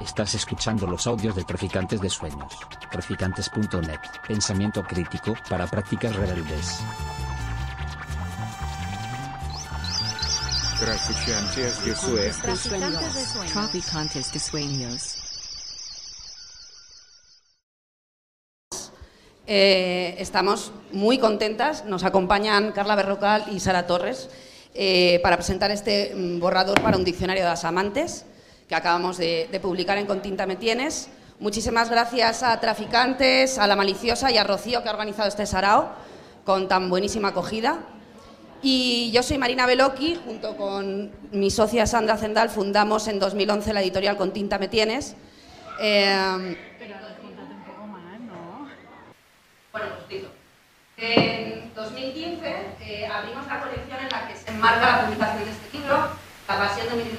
Estás escuchando los audios de Traficantes de Sueños. Traficantes.net. Pensamiento crítico para prácticas rebeldes. Traficantes de Sueños. Traficantes de Sueños. Eh, estamos muy contentas, nos acompañan Carla Berrocal y Sara Torres eh, para presentar este mm, borrador para un diccionario de las amantes que acabamos de, de publicar en Con Tinta Me Tienes. Muchísimas gracias a Traficantes, a La Maliciosa y a Rocío que ha organizado este sarao con tan buenísima acogida. Y yo soy Marina Beloki, junto con mi socia Sandra Zendal fundamos en 2011 la editorial Con Tinta Me Tienes. Eh, Bueno, pues digo. En 2015 eh, abrimos la colección en la que se enmarca la publicación de este libro, La pasión de mi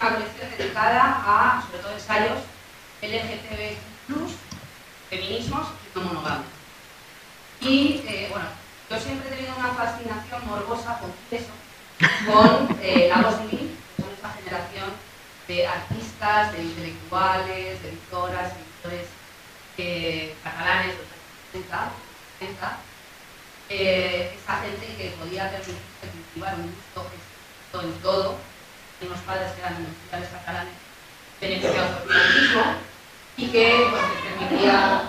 una colección dedicada a, sobre todo, ensayos LGTB+, feminismos y no monogamia. Y, eh, bueno, yo siempre he tenido una fascinación morbosa, con eso, con eh, la voz divina, que son esta generación de artistas, de intelectuales, de editoras, editores eh, catalanes, de los años 70, eh, esa gente que podía permitirse cultivar un gusto en todo, unos padres que eran industriales catalanes beneficiados por el mismo, y que pues, les permitía,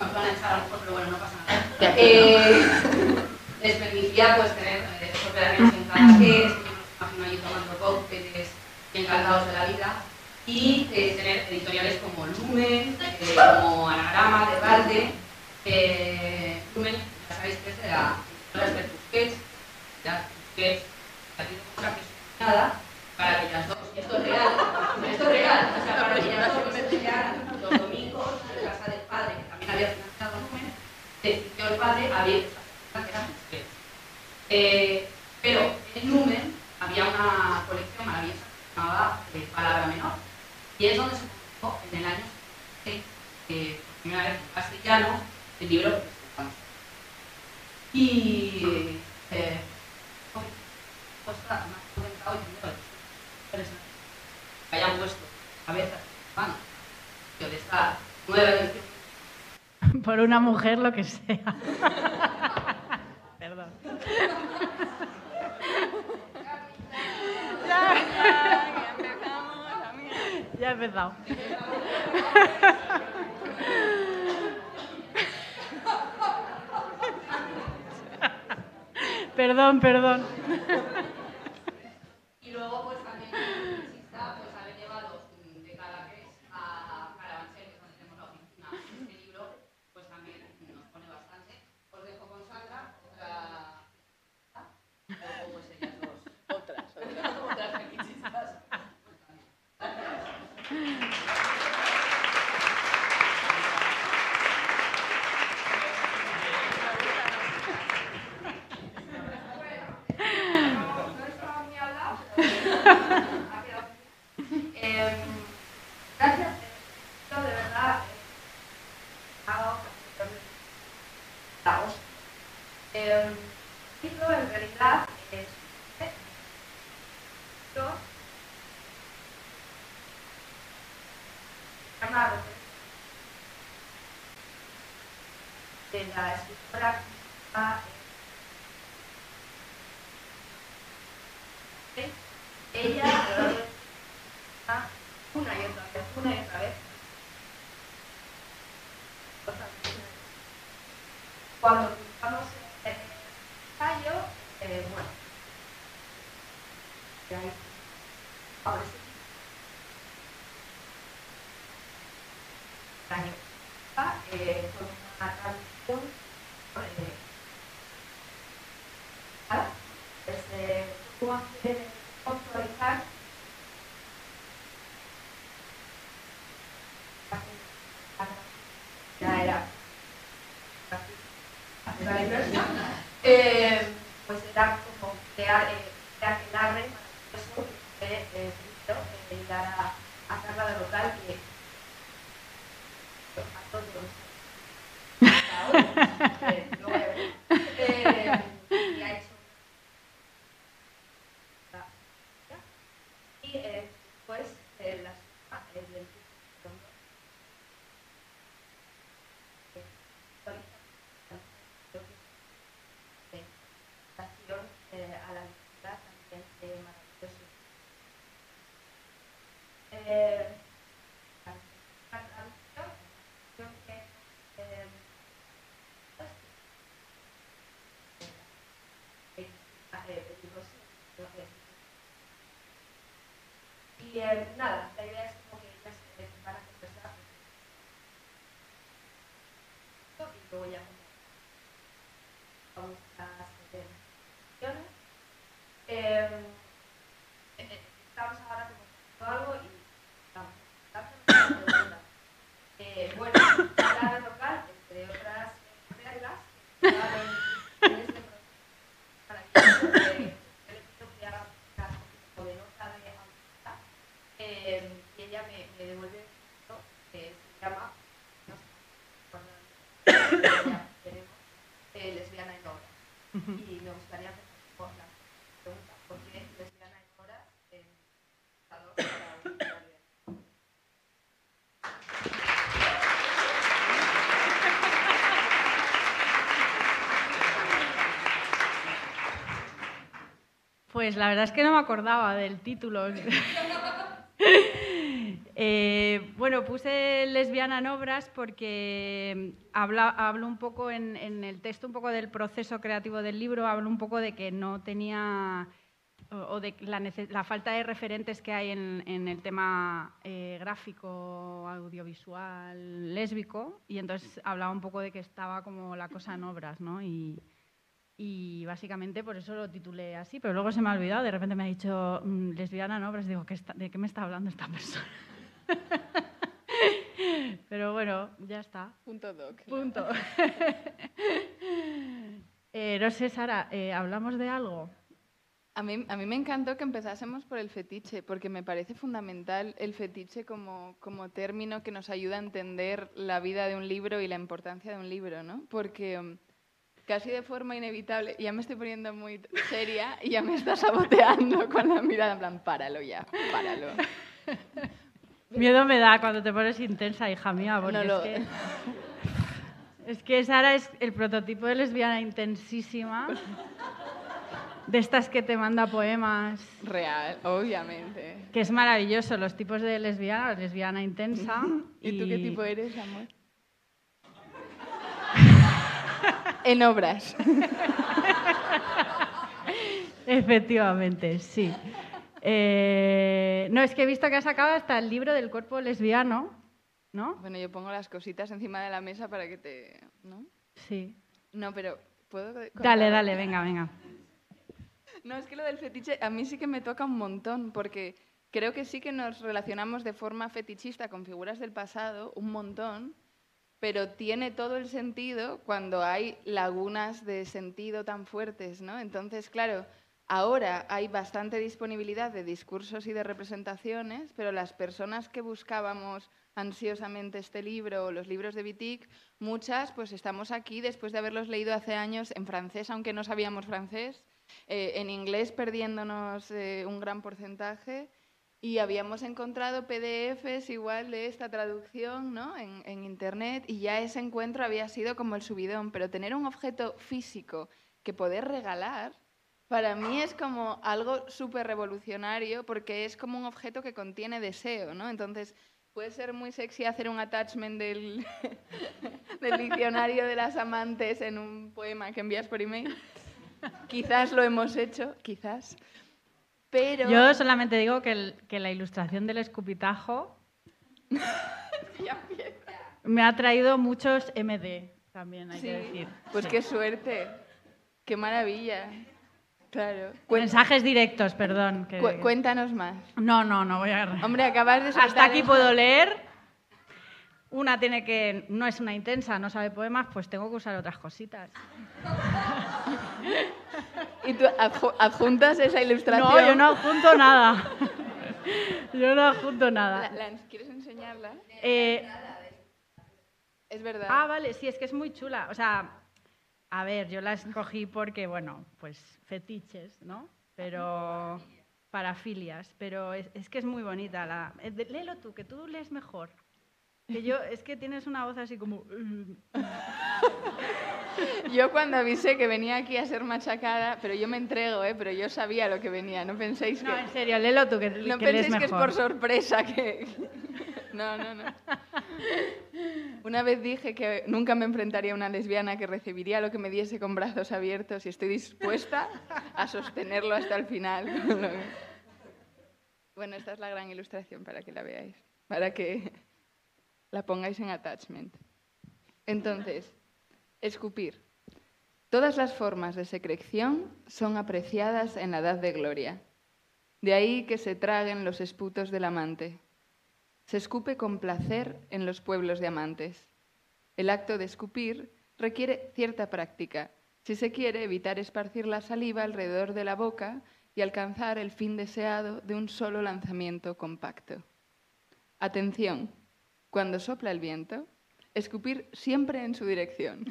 nos van a echar a lo mejor, pero bueno, no pasa nada, eh, les permitía pues tener eh, veranos en Cadaqués, que imagino allí tomando cócteles y encantados de la vida, y eh, tener editoriales como Lumen, eh, como Anagrama de Valde, eh, Lumen, ya sabéis que es de la de tenido mucha para que ellas dos, esto es real, esto es real, o sea, para que ellas dos me pelearan los domingos en casa del padre, que también había financiado Lumen, decidió el padre abrir sección que era Tusquets. Eh, pero en Lumen había una colección maravillosa que se llamaba eh, Palabra Menor, y es donde se publicó en el año 66, eh, por primera vez en castellano, el libro presentamos. Y eh, costa más comentado y primero que hayan puesto cabezas manos de esta nueva edición. Por una mujer, lo que sea. Perdón. ya, ya he empezado. perdón, perdón. Y luego, pues también publicista, pues haber llevado mm, de Cadaqués a Carabanchel, que es donde tenemos la oficina, este libro, pues también nos pone bastante. Os dejo con Sandra, otra. Luego, pues ellas dos. Otras, otras, otras fetichistas. No estaba muy hablado, pero ha quedado. Eh, gracias, eh, de verdad. eh, hago la hostia. Eh, el libro en realidad es yo una referencia de la escritora ella una y otra vez, una y otra vez. Cuando publicamos el ensayo, eh, bueno, y ahí, ahora sí. El año pasado, eh, con una traducción eh, ¿vale? desde cómo hacer actualizar ya era hacer la inversión eh, pues era como crear eh, crear el arre maravilloso que fue eh, primero eh, dar a, a Carla de local que a todos eh, no voy a ver. Eh, y ha hecho y eh, después eh, las, eh, Y eh, nada, la idea es como que ellas se van a y luego ya vamos a las secciones. Eh, eh, estamos ahora como algo y vamos a hacer una pregunta. Eh, bueno, la red local, entre otras reglas, que estaban en este proceso maravilloso, que yo le pido que haga caso como de nota de audiencia, eh, y ella me, me devuelve texto que se llama, no sé, cuando ya tenemos, eh, lesbiana en obras. Y me gustaría por la pregunta, ¿por qué lesbiana en obras en Salvador para? Pues la verdad es que no me acordaba del título. Eh, bueno, puse lesbiana en obras porque habla, hablo un poco en, el texto, un poco del proceso creativo del libro, hablo un poco de que no tenía o de la, la falta de referentes que hay en, el tema eh, gráfico, audiovisual, lésbico, y entonces hablaba un poco de que estaba como la cosa en obras, ¿no? Y, básicamente por eso lo titulé así, pero luego se me ha olvidado, de repente me ha dicho mm, lesbiana en obras, digo, ¿qué está- ¿de qué me está hablando esta persona? pero bueno, ya está. Punto doc. Punto. Eh, no sé, Sara, eh, ¿hablamos de algo? A mí, a mí me encantó que empezásemos por el fetiche, porque me parece fundamental el fetiche como, como término que nos ayuda a entender la vida de un libro y la importancia de un libro, ¿no? Porque um, casi de forma inevitable, ya me estoy poniendo muy seria y ya me está saboteando con la mirada, en plan, páralo ya, páralo. Miedo me da cuando te pones intensa, hija mía, porque No lo- es que... Es que Sara es el prototipo de lesbiana intensísima, de estas que te manda poemas, Real, obviamente. que es maravilloso, los tipos de lesbiana, lesbiana intensa. ¿Y tú qué tipo eres, amor? en obras. Efectivamente, sí. Eh, no, es que he visto que has sacado hasta el libro del cuerpo lesbiano, ¿no? Bueno, yo pongo las cositas encima de la mesa para que te... ¿no? Sí. No, pero ¿puedo? Dale, dale, venga, venga. No, es que lo del fetiche a mí sí que me toca un montón, porque creo que sí que nos relacionamos de forma fetichista con figuras del pasado, un montón, pero tiene todo el sentido cuando hay lagunas de sentido tan fuertes, ¿no? Entonces, claro, ahora hay bastante disponibilidad de discursos y de representaciones, pero las personas que buscábamos ansiosamente este libro o los libros de Vitic, muchas pues estamos aquí después de haberlos leído hace años en francés, aunque no sabíamos francés, eh, en inglés perdiéndonos eh, un gran porcentaje y habíamos encontrado PDFs igual de esta traducción ¿no? en Internet y ya ese encuentro había sido como el subidón, pero tener un objeto físico que poder regalar, para mí es como algo súper revolucionario porque es como un objeto que contiene deseo, ¿no? Entonces puede ser muy sexy hacer un attachment del, del diccionario de las amantes en un poema que envías por email. Quizás lo hemos hecho, quizás. Pero Yo solamente digo que, el- que la ilustración del escupitajo me ha traído muchos MD, también hay Sí, que decir. Pues Sí. qué suerte, qué maravilla. Claro. Mensajes directos, perdón. que- Cu- cuéntanos más. No, no, no voy a... Hombre, acabas de Hasta aquí puedo leer. Una tiene que, no es una intensa, no sabe poemas, pues tengo que usar otras cositas. ¿Y tú adju- adjuntas esa ilustración? No, yo no adjunto nada. Yo no adjunto nada. La- la- ¿Quieres enseñarla? Eh, Es verdad. ah, vale, sí, es que es muy chula. O sea, a ver, yo la escogí porque, bueno, pues fetiches, ¿no? Pero parafilias, pero es, es que es muy bonita. La, eh, léelo tú, que tú lees mejor. Que yo, es que tienes una voz así como... Yo cuando avisé que venía aquí a ser machacada, pero yo me entrego, ¿eh? pero yo sabía lo que venía. No penséis que, No, en serio, léelo tú, que, no que lees penséis que es mejor. por sorpresa que... No, no, no. Una vez dije que nunca me enfrentaría a una lesbiana que recibiría lo que me diese con brazos abiertos y estoy dispuesta a sostenerlo hasta el final. Bueno, esta es la gran ilustración para que la veáis, para que la pongáis en attachment. Entonces, escupir. Todas las formas de secreción son apreciadas en la edad de gloria. De ahí que se traguen los esputos del amante. Se escupe con placer en los pueblos de amantes. El acto de escupir requiere cierta práctica, si se quiere evitar esparcir la saliva alrededor de la boca y alcanzar el fin deseado de un solo lanzamiento compacto. Atención, cuando sopla el viento, escupir siempre en su dirección.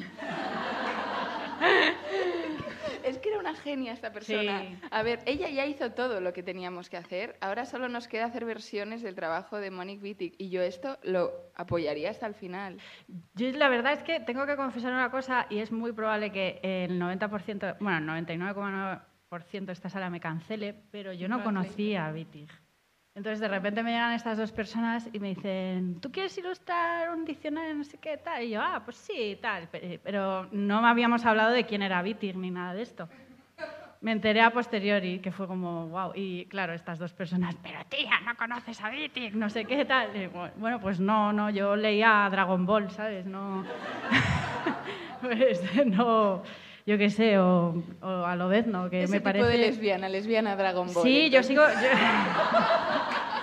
Es que era una genia esta persona. Sí. A ver, ella ya hizo todo lo que teníamos que hacer. Ahora solo nos queda hacer versiones del trabajo de Monique Wittig. Y yo esto lo apoyaría hasta el final. Yo la verdad es que tengo que confesar una cosa y es muy probable que el 90%, bueno, el 99,9% de esta sala me cancele, pero yo no conocía a Wittig. Entonces de repente me llegan estas dos personas y me dicen, ¿tú quieres ilustrar un diccionario no sé qué tal? Y yo, ah, pues sí, tal. Pe- Pero no habíamos hablado de quién era Wittig ni nada de esto. Me enteré a posteriori, que fue como, wow. Y claro, estas dos personas, pero tía, no conoces a Wittig, no sé qué tal. Bueno, pues no, no, yo leía Dragon Ball, ¿sabes? No. pues no, yo qué sé, o, o a lo vez, ¿no? Que Ese me tipo parece. de lesbiana, lesbiana Dragon Ball. Sí, yo sigo. yo-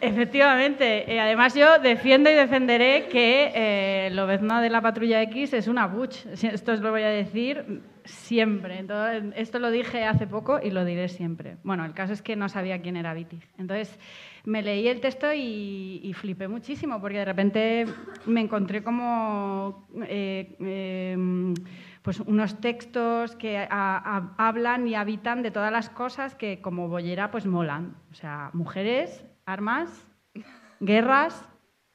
Efectivamente. Eh, además, yo defiendo y defenderé que eh, Lobezno de la Patrulla X es una butch. Esto os lo voy a decir siempre. Entonces, esto lo dije hace poco y lo diré siempre. Bueno, el caso es que no sabía quién era Wittig. Entonces, me leí el texto y, y flipé muchísimo porque de repente me encontré como. eh, eh, pues unos textos que a- a- hablan y habitan de todas las cosas que como bollera pues molan. O sea, mujeres, armas, guerras,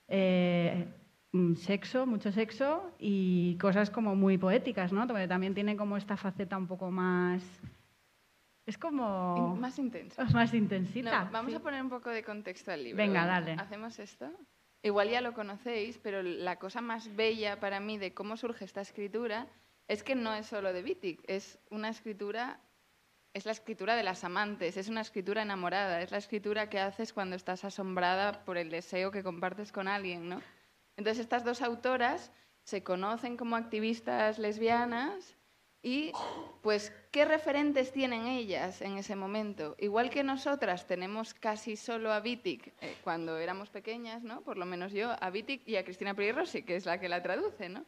eh, mm, sexo, mucho sexo y cosas como muy poéticas, ¿no? Porque también tiene como esta faceta un poco más... Es como... In- Más intenso. más No, intensita. vamos sí. a poner un poco de contexto al libro. Venga, dale. Hacemos esto. Igual ya lo conocéis, pero la cosa más bella para mí de cómo surge esta escritura es que no es solo de Wittig, es una escritura, es la escritura de las amantes, es una escritura enamorada, es la escritura que haces cuando estás asombrada por el deseo que compartes con alguien, ¿no? Entonces estas dos autoras se conocen como activistas lesbianas y pues qué referentes tienen ellas en ese momento. Igual que nosotras tenemos casi solo a Wittig eh, cuando éramos pequeñas, ¿no? Por lo menos yo a Wittig y a Cristina Peri Rossi, que es la que la traduce, ¿no?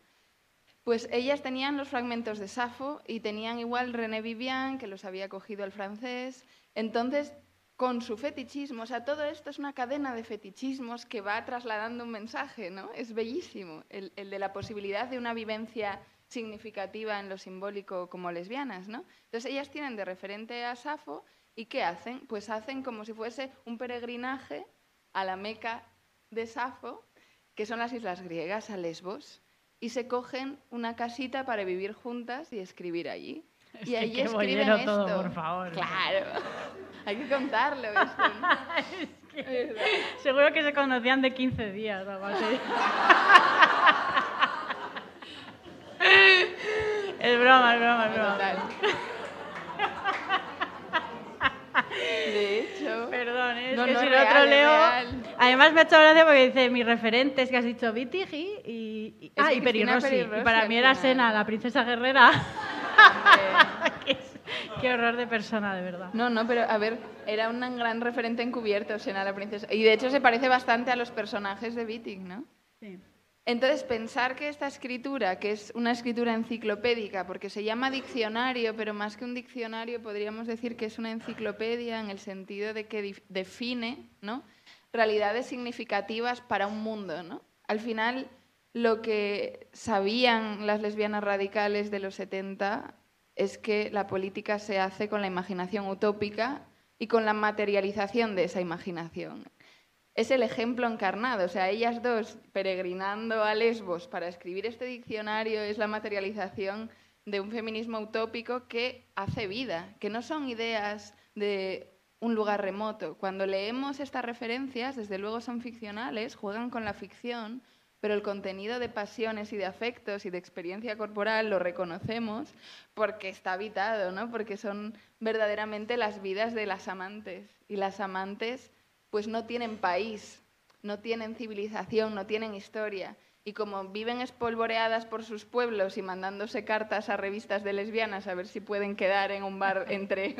Pues ellas tenían los fragmentos de Safo y tenían igual René Vivian, que los había cogido el francés. Entonces, con su fetichismo, o sea, todo esto es una cadena de fetichismos que va trasladando un mensaje, ¿no? Es bellísimo, el, de la posibilidad de una vivencia significativa en lo simbólico como lesbianas, ¿no? Entonces, ellas tienen de referente a Safo y ¿qué hacen? Pues hacen como si fuese un peregrinaje a la Meca de Safo, que son las islas griegas, a Lesbos, y se cogen una casita para vivir juntas y escribir allí. Es y que allí escriben esto. todo, por favor. Claro. Hay que contarlo esto. ¿no? ¿Verdad? Seguro que se conocían de 15 días o algo así. es broma, es broma, es broma. Total. De hecho, Perdón, ¿eh? es No, que no, si es lo otro es leo... real. Además me ha hecho gracia porque dice mis referentes que has dicho Wittig y... y, ah, y para mí era. Sena, la princesa guerrera. qué, qué horror de persona, de verdad. No, no, pero a ver, era un gran referente encubierto, Sena la princesa. Y de hecho se parece bastante a los personajes de Wittig, ¿no? Sí. Entonces, pensar que esta escritura, que es una escritura enciclopédica, porque se llama diccionario, pero más que un diccionario podríamos decir que es una enciclopedia en el sentido de que define ¿no? Realidades significativas para un mundo. ¿no? Al final, lo que sabían las lesbianas radicales de los 70 es que la política se hace con la imaginación utópica y con la materialización de esa imaginación es el ejemplo encarnado. O sea, ellas dos peregrinando a Lesbos para escribir este diccionario es la materialización de un feminismo utópico que hace vida, que no son ideas de un lugar remoto. Cuando leemos estas referencias, desde luego son ficcionales, juegan con la ficción, pero el contenido de pasiones y de afectos y de experiencia corporal lo reconocemos porque está habitado, ¿no? Porque son verdaderamente las vidas de las amantes y las amantes pues no tienen país, no tienen civilización, no tienen historia y como viven espolvoreadas por sus pueblos y mandándose cartas a revistas de lesbianas a ver si pueden quedar en un bar entre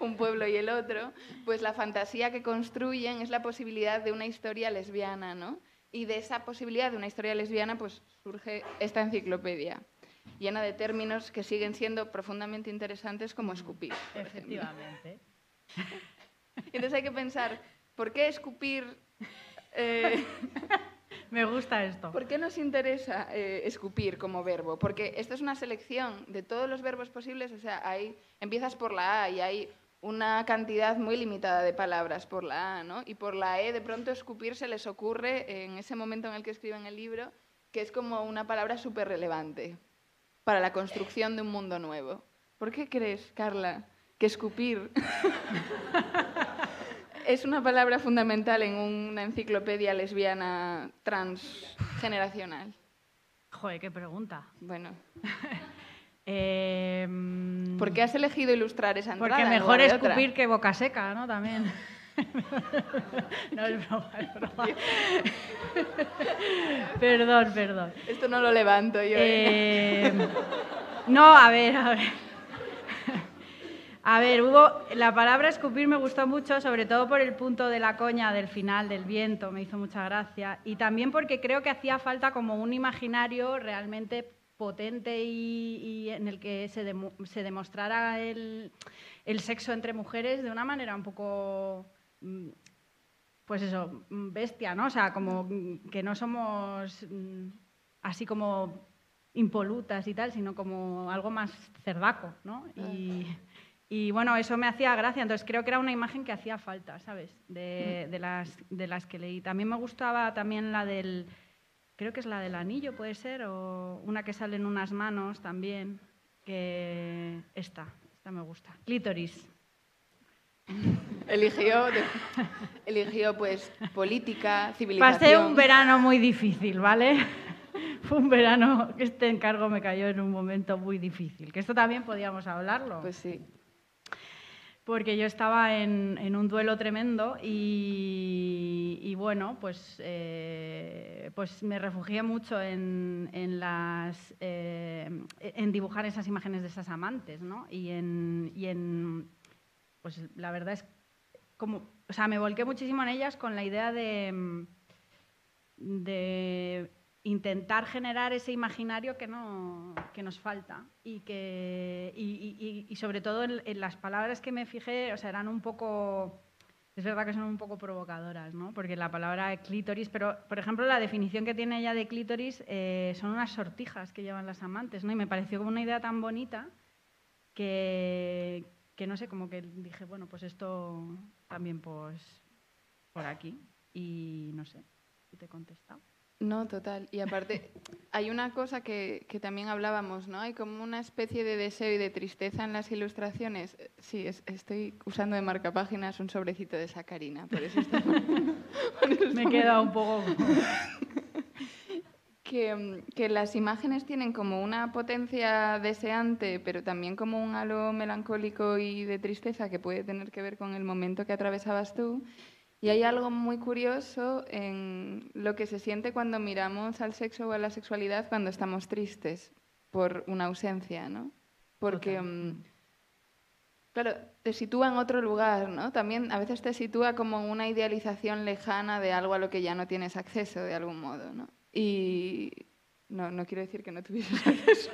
un pueblo y el otro, pues la fantasía que construyen es la posibilidad de una historia lesbiana, ¿no? Y de esa posibilidad de una historia lesbiana pues surge esta enciclopedia, llena de términos que siguen siendo profundamente interesantes como escupir. Efectivamente. Entonces hay que pensar, ¿por qué escupir... Eh, Me gusta esto. ¿Por qué nos interesa eh, escupir como verbo? Porque esto es una selección de todos los verbos posibles, o sea, hay, empiezas por la A y hay una cantidad muy limitada de palabras por la A, ¿no? Y por la E de pronto escupir se les ocurre en ese momento en el que escriben el libro que es como una palabra súper relevante para la construcción de un mundo nuevo. ¿Por qué crees, Carla, que escupir es una palabra fundamental en una enciclopedia lesbiana transgeneracional? Joder, qué pregunta. Bueno, Eh, ¿por qué has elegido ilustrar esa entrada? porque en mejor otra? escupir que boca seca, ¿no? También. no es broma, es broma. perdón, perdón. Esto no lo levanto yo. ¿eh? Eh, no, a ver, a ver. A ver, hubo, la palabra escupir me gustó mucho, sobre todo por el punto de la coña del final, del viento, me hizo mucha gracia. Y también porque creo que hacía falta como un imaginario realmente potente y, y en el que se, demo- se demostrara el, el sexo entre mujeres de una manera un poco mm, pues eso, mm, bestia, ¿no? O sea, como mm, que no somos así como impolutas y tal, sino como algo más cerdaco, ¿no? Y, y, bueno, eso me hacía gracia, entonces creo que era una imagen que hacía falta, ¿sabes? De, de las, de las que leí. También me gustaba también la del, creo que es la del anillo, puede ser, o una que sale en unas manos también, que esta, esta me gusta. Clítoris. Eligió, eligió pues política, civilización. Pasé un verano muy difícil, ¿vale? Fue un verano que este encargo me cayó en un momento muy difícil, que esto también podíamos hablarlo, Pues sí. Porque yo estaba en, un duelo tremendo y, bueno, pues, eh, pues me refugié mucho en, las, eh, en dibujar esas imágenes de esas amantes, ¿no? Y en, y en pues la verdad es como, o sea, me volqué muchísimo en ellas con la idea de, de intentar generar ese imaginario que, no, que nos falta y que y, y- y- y sobre todo en, las palabras que me fijé, o sea, eran un poco es verdad que son un poco provocadoras, ¿no? Porque la palabra clítoris, pero por ejemplo la definición que tiene ella de clítoris eh, son unas sortijas que llevan las amantes, ¿no? Y me pareció como una idea tan bonita que, que no sé, como que dije, bueno, pues esto también pues por aquí y no sé, si te he contestado. No, total. Y aparte, hay una cosa que, que también hablábamos, ¿no? Hay como una especie de deseo y de tristeza en las ilustraciones. Eh, Sí, es- estoy usando de marcapáginas un sobrecito de sacarina, por eso está- por eso Me quedado un poco... que, que las imágenes tienen como una potencia deseante, pero también como un halo melancólico y de tristeza que puede tener que ver con el momento que atravesabas tú. Y hay algo muy curioso en lo que se siente cuando miramos al sexo o a la sexualidad cuando estamos tristes por una ausencia, ¿no? Porque, mm, claro, te sitúa en otro lugar, ¿no? También a veces te sitúa como una idealización lejana de algo a lo que ya no tienes acceso de algún modo, ¿no? Y no, no quiero decir que no tuvieses acceso.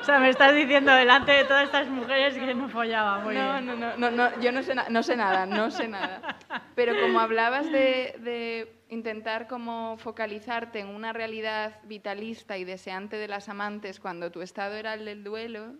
O sea, me estás diciendo delante de todas estas mujeres que no follaba. Muy No, no, no, no, no, yo no sé, no sé nada, no sé nada. Pero como hablabas de, de intentar como focalizarte en una realidad vitalista y deseante de las amantes cuando tu estado era el del duelo,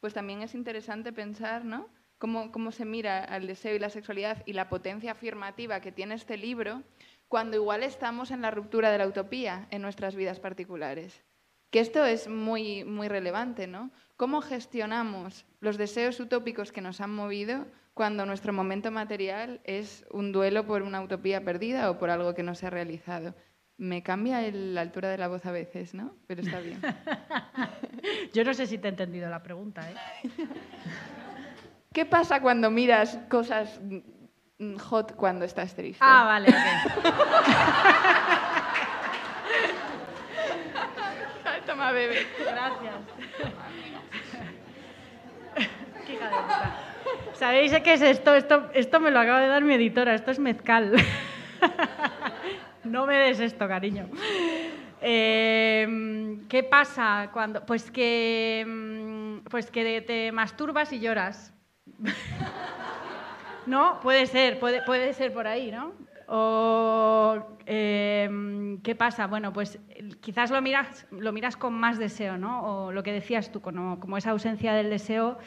pues también es interesante pensar, ¿no? Cómo, cómo se mira al deseo y la sexualidad y la potencia afirmativa que tiene este libro cuando igual estamos en la ruptura de la utopía en nuestras vidas particulares. Que esto es muy, muy relevante, ¿no? ¿Cómo gestionamos los deseos utópicos que nos han movido cuando nuestro momento material es un duelo por una utopía perdida o por algo que no se ha realizado? Me cambia el- la altura de la voz a veces, ¿no? Pero está bien. Yo no sé si te he entendido la pregunta, ¿eh? ¿Qué pasa cuando miras cosas hot cuando estás triste? Ah, vale, ok. Toma, bebé. Gracias. Qué. ¿Sabéis qué es esto? esto? Esto me lo acaba de dar mi editora, esto es mezcal. No me des esto, cariño. Eh, ¿Qué pasa cuando.? Pues que. mm, Pues que te masturbas y lloras. ¿No? Puede ser, puede, puede ser por ahí, ¿no? O, eh, ¿qué pasa? Bueno, pues quizás lo miras, lo miras con más deseo, ¿no? O lo que decías tú, como, esa ausencia del deseo,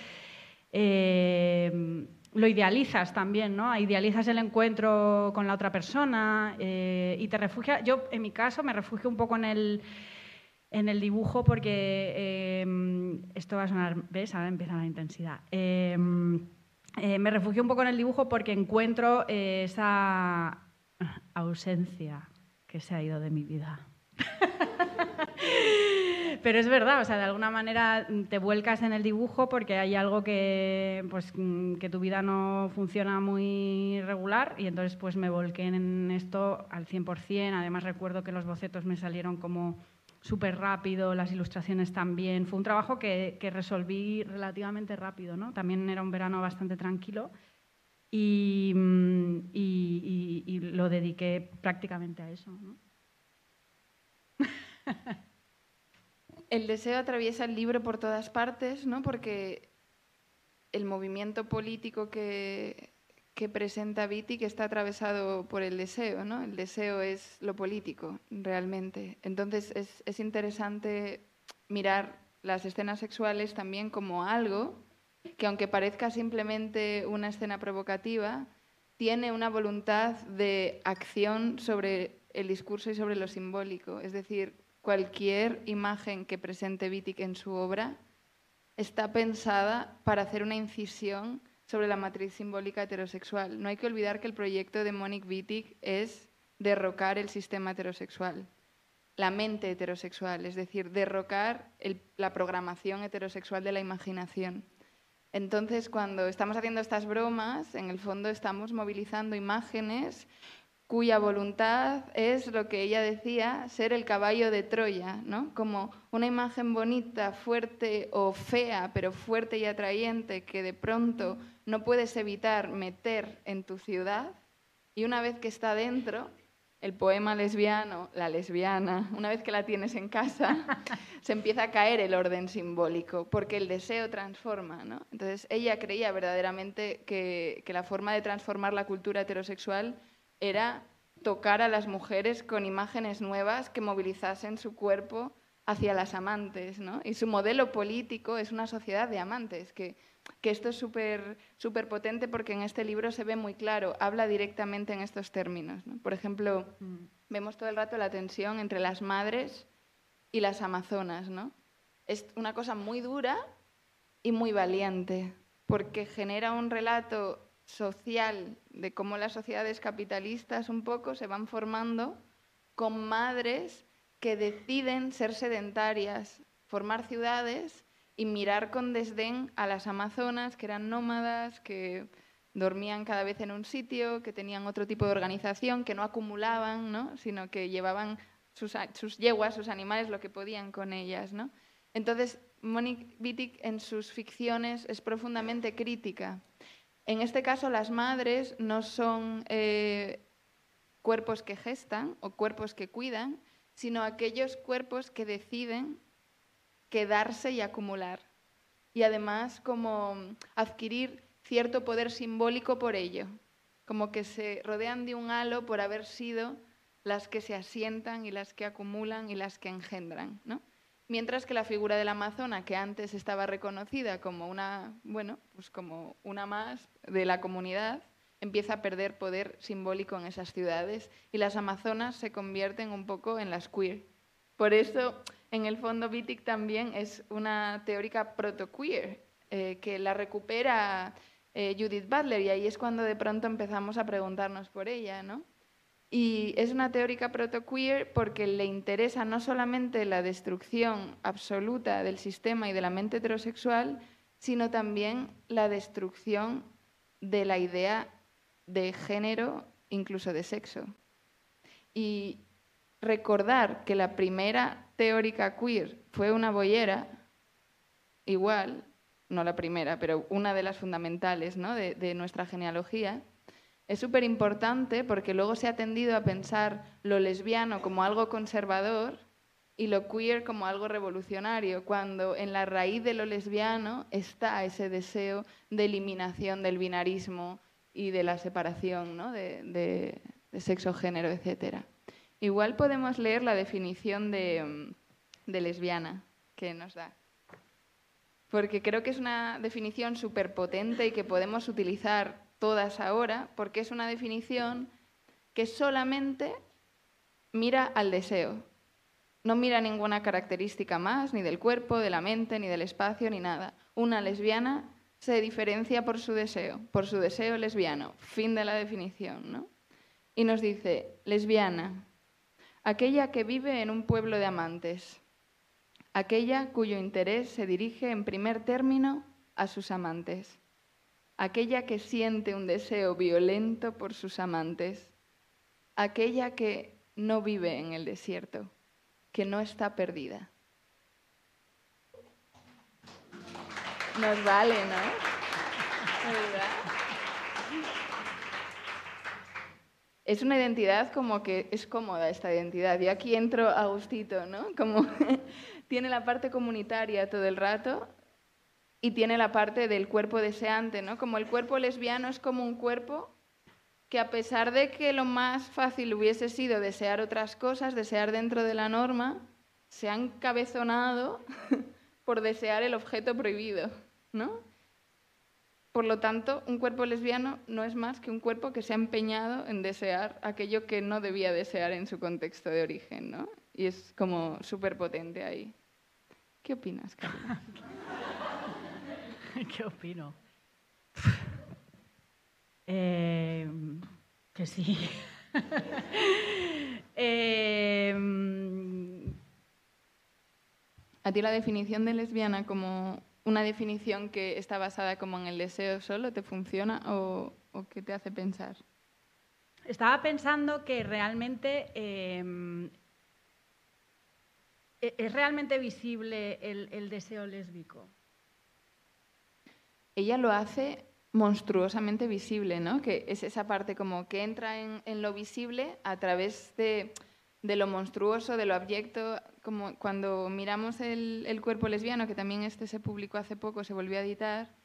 eh, lo idealizas también, ¿no? Idealizas el encuentro con la otra persona eh, y te refugias. Yo, en mi caso, me refugio un poco en el, en el dibujo porque eh, esto va a sonar, ¿ves? Ahora empieza la intensidad. Eh, me refugio un poco en el dibujo porque encuentro eh, esa ausencia que se ha ido de mi vida. Pero es verdad, o sea, de alguna manera te vuelcas en el dibujo porque hay algo que, pues, mm, que tu vida no funciona muy regular y entonces pues me volqué en esto al 100%. Además recuerdo que los bocetos me salieron como súper rápido, las ilustraciones también. Fue un trabajo que, que resolví relativamente rápido, ¿no? También era un verano bastante tranquilo y, mm, y- lo dediqué prácticamente a eso. El deseo atraviesa el libro por todas partes, ¿no? Porque el movimiento político que, que presenta Wittig está atravesado por el deseo, ¿no? El deseo es lo político, realmente. Entonces es, es interesante mirar las escenas sexuales también como algo que, aunque parezca simplemente una escena provocativa, tiene una voluntad de acción sobre el discurso y sobre lo simbólico. Es decir, cualquier imagen que presente Wittig en su obra está pensada para hacer una incisión sobre la matriz simbólica heterosexual. No hay que olvidar que el proyecto de Monique Wittig es derrocar el sistema heterosexual, la mente heterosexual, es decir, derrocar la programación heterosexual de la imaginación. Entonces, cuando estamos haciendo estas bromas, en el fondo estamos movilizando imágenes cuya voluntad es lo que ella decía, ser el caballo de Troya, ¿no? Como una imagen bonita, fuerte o fea, pero fuerte y atrayente que de pronto no puedes evitar meter en tu ciudad y una vez que está dentro, el poema lesbiano, la lesbiana, una vez que la tienes en casa, se empieza a caer el orden simbólico, porque el deseo transforma. ¿no? Entonces, ella creía verdaderamente que, que la forma de transformar la cultura heterosexual era tocar a las mujeres con imágenes nuevas que movilizasen su cuerpo hacia las amantes. ¿no? Y su modelo político es una sociedad de amantes, que, que esto es súper súper potente porque en este libro se ve muy claro, habla directamente en estos términos. ¿no? Por ejemplo, vemos todo el rato la tensión entre las madres y las amazonas. ¿no? Es una cosa muy dura y muy valiente, porque genera un relato social de cómo las sociedades capitalistas un poco se van formando con madres que deciden ser sedentarias, formar ciudades y mirar con desdén a las amazonas, que eran nómadas, que dormían cada vez en un sitio, que tenían otro tipo de organización, que no acumulaban, ¿no? sino que llevaban sus, sus yeguas, sus animales, lo que podían con ellas. ¿no? Entonces, Monique Wittig en sus ficciones es profundamente crítica. En este caso, las madres no son eh, cuerpos que gestan o cuerpos que cuidan, sino aquellos cuerpos que deciden quedarse y acumular. Y además como adquirir cierto poder simbólico por ello, como que se rodean de un halo por haber sido las que se asientan y las que acumulan y las que engendran, ¿no? Mientras que la figura de la amazona, que antes estaba reconocida como una, bueno, pues como una más de la comunidad, empieza a perder poder simbólico en esas ciudades y las amazonas se convierten un poco en las queer. Por eso, en el fondo, Wittig también es una teórica proto-queer, eh, que la recupera eh, Judith Butler, y ahí es cuando de pronto empezamos a preguntarnos por ella, ¿no? Y es una teórica protoqueer porque le interesa no solamente la destrucción absoluta del sistema y de la mente heterosexual, sino también la destrucción de la idea de género, incluso de sexo. Y recordar que la primera teórica queer fue una boyera, igual, no la primera, pero una de las fundamentales ¿no? de, de nuestra genealogía, es súper importante porque luego se ha tendido a pensar lo lesbiano como algo conservador y lo queer como algo revolucionario, cuando en la raíz de lo lesbiano está ese deseo de eliminación del binarismo y de la separación ¿no? de, sexo, género, etc. Igual podemos leer la definición de, de lesbiana que nos da porque creo que es una definición súper potente y que podemos utilizar todas ahora, porque es una definición que solamente mira al deseo. No mira ninguna característica más, ni del cuerpo, de la mente, ni del espacio, ni nada. Una lesbiana se diferencia por su deseo, por su deseo lesbiano. Fin de la definición, ¿no? Y nos dice, lesbiana, aquella que vive en un pueblo de amantes, aquella cuyo interés se dirige en primer término a sus amantes aquella que siente un deseo violento por sus amantes, aquella que no vive en el desierto, que no está perdida. Nos vale, ¿no? Es una identidad como que es cómoda esta identidad. Yo aquí entro a gustito, ¿no? Como tiene la parte comunitaria todo el rato, y tiene la parte del cuerpo deseante, ¿no? Como el cuerpo lesbiano es como un cuerpo que a pesar de que lo más fácil hubiese sido desear otras cosas, desear dentro de la norma, se han cabezonado por desear el objeto prohibido, ¿no? Por lo tanto, un cuerpo lesbiano no es más que un cuerpo que se ha empeñado en desear aquello que no debía desear en su contexto de origen, ¿no? Y es como súper potente ahí. ¿Qué opinas, Carla? ¿Qué opino? Eh, que sí. eh, ¿A ti la definición de lesbiana como una definición que está basada como en el deseo solo te funciona o, o qué te hace pensar? Estaba pensando que realmente eh, es realmente visible el, el deseo lésbico ella lo hace monstruosamente visible, ¿no? Que es esa parte como que entra en, lo visible a través de, de, lo monstruoso, de lo abyecto, como cuando miramos el, el, cuerpo lesbiano, que también este se publicó hace poco, se volvió a editar,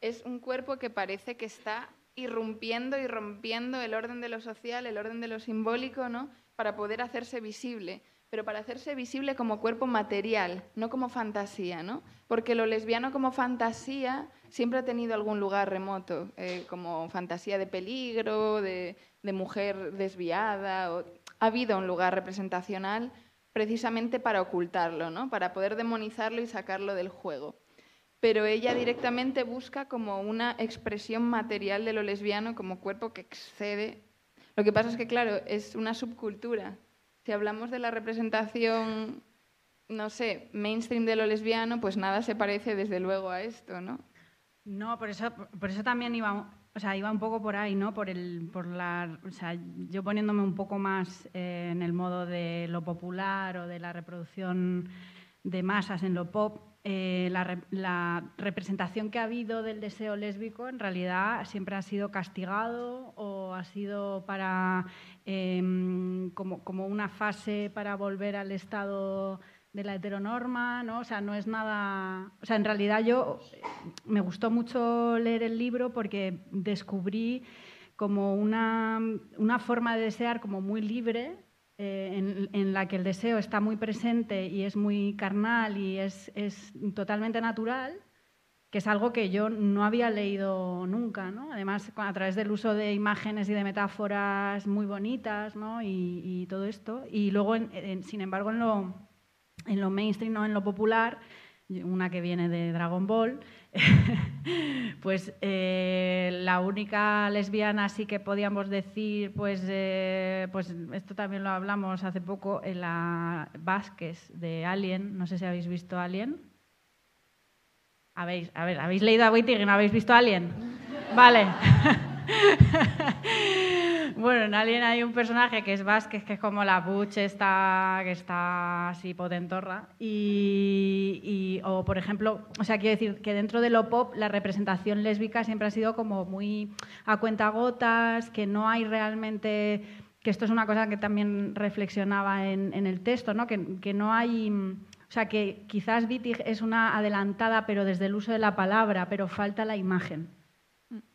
es un cuerpo que parece que está irrumpiendo y rompiendo el orden de lo social, el orden de lo simbólico, ¿no? Para poder hacerse visible pero para hacerse visible como cuerpo material, no como fantasía, ¿no? Porque lo lesbiano como fantasía siempre ha tenido algún lugar remoto, eh, como fantasía de peligro, de, de mujer desviada, o, ha habido un lugar representacional precisamente para ocultarlo, ¿no? Para poder demonizarlo y sacarlo del juego. Pero ella directamente busca como una expresión material de lo lesbiano como cuerpo que excede. Lo que pasa es que, claro, es una subcultura si hablamos de la representación, no sé, mainstream de lo lesbiano, pues nada se parece desde luego a esto, ¿no? No, por eso, por eso también iba, o sea, iba un poco por ahí, ¿no? Por el, por la, o sea, yo poniéndome un poco más eh, en el modo de lo popular o de la reproducción de masas en lo pop, eh, la, representación que ha habido del deseo lésbico en realidad siempre ha sido castigado o ha sido para eh, como, como, una fase para volver al estado de la heteronorma, ¿no? O sea, no es nada... O sea, en realidad yo me gustó mucho leer el libro porque descubrí como una, una forma de desear como muy libre eh, en, en, la que el deseo está muy presente y es muy carnal y es, es, totalmente natural, que es algo que yo no había leído nunca, ¿no? Además, a través del uso de imágenes y de metáforas muy bonitas, ¿no? Y, y todo esto. Y luego, en, en, sin embargo, en lo, en lo mainstream, ¿no? en lo popular, una que viene de Dragon Ball, pues eh, la única lesbiana así que podíamos decir, pues, eh, pues esto también lo hablamos hace poco en la Vázquez de Alien, no sé si habéis visto Alien. ¿Habéis, a ver, ¿habéis leído a Wittig y no habéis visto Alien? Vale. Bueno, en Alien hay un personaje que es Vázquez, que es como la Butch está, que está así potentorra. Y, o, por ejemplo, o sea, quiero decir que dentro de lo pop la representación lésbica siempre ha sido como muy a cuentagotas, que no hay realmente... Que esto es una cosa que también reflexionaba en, el texto, ¿no? Que, que no hay... O sea, que quizás Wittig es una adelantada, pero desde el uso de la palabra, pero falta la imagen.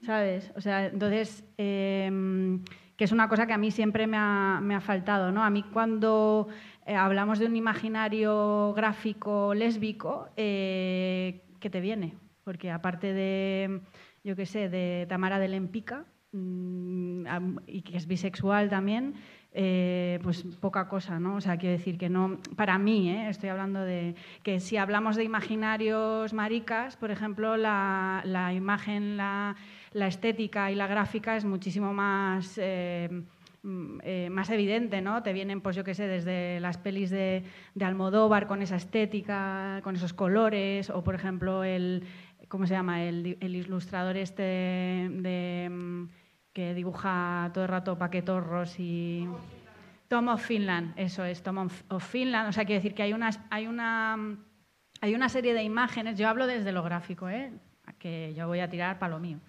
¿Sabes? O sea, entonces... Eh, que es una cosa que a mí siempre me ha, faltado. ¿no? A mí cuando eh, hablamos de un imaginario gráfico lésbico, eh, ¿qué te viene? Porque aparte de, yo qué sé, de Tamara de Lempica, mm, y que es bisexual también, eh, pues poca cosa, ¿no? O sea, quiero decir que no, para mí, estoy hablando de que si hablamos de imaginarios maricas, por ejemplo, la, la imagen, la, la estética y la gráfica es muchísimo más, eh, mm, eh, más evidente, ¿no? Te vienen, pues yo qué sé, desde las pelis de, Almodóvar con esa estética, con esos colores, o por ejemplo el, ¿cómo se llama? El, ilustrador este de, mm, que dibuja todo el rato paquetorros y... Tom of Finland, eso es, Tom of Finland. O sea, quiere decir que hay, unas, hay, una, hay una serie de imágenes, yo hablo desde lo gráfico, ¿eh? que yo voy a tirar para lo mío.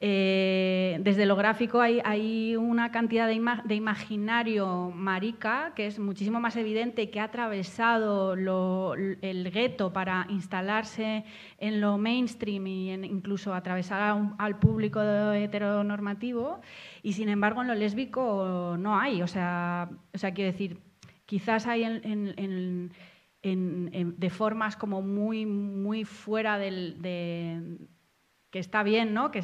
Eh, desde lo gráfico hay, una cantidad de, imaginario marica que es muchísimo más evidente que ha atravesado el gueto para instalarse en lo mainstream y incluso atravesar al público heteronormativo y sin embargo en lo lésbico no hay. O sea, o sea quiero decir, quizás hay en, de formas como muy, muy fuera del, de, que está bien, ¿no? Que,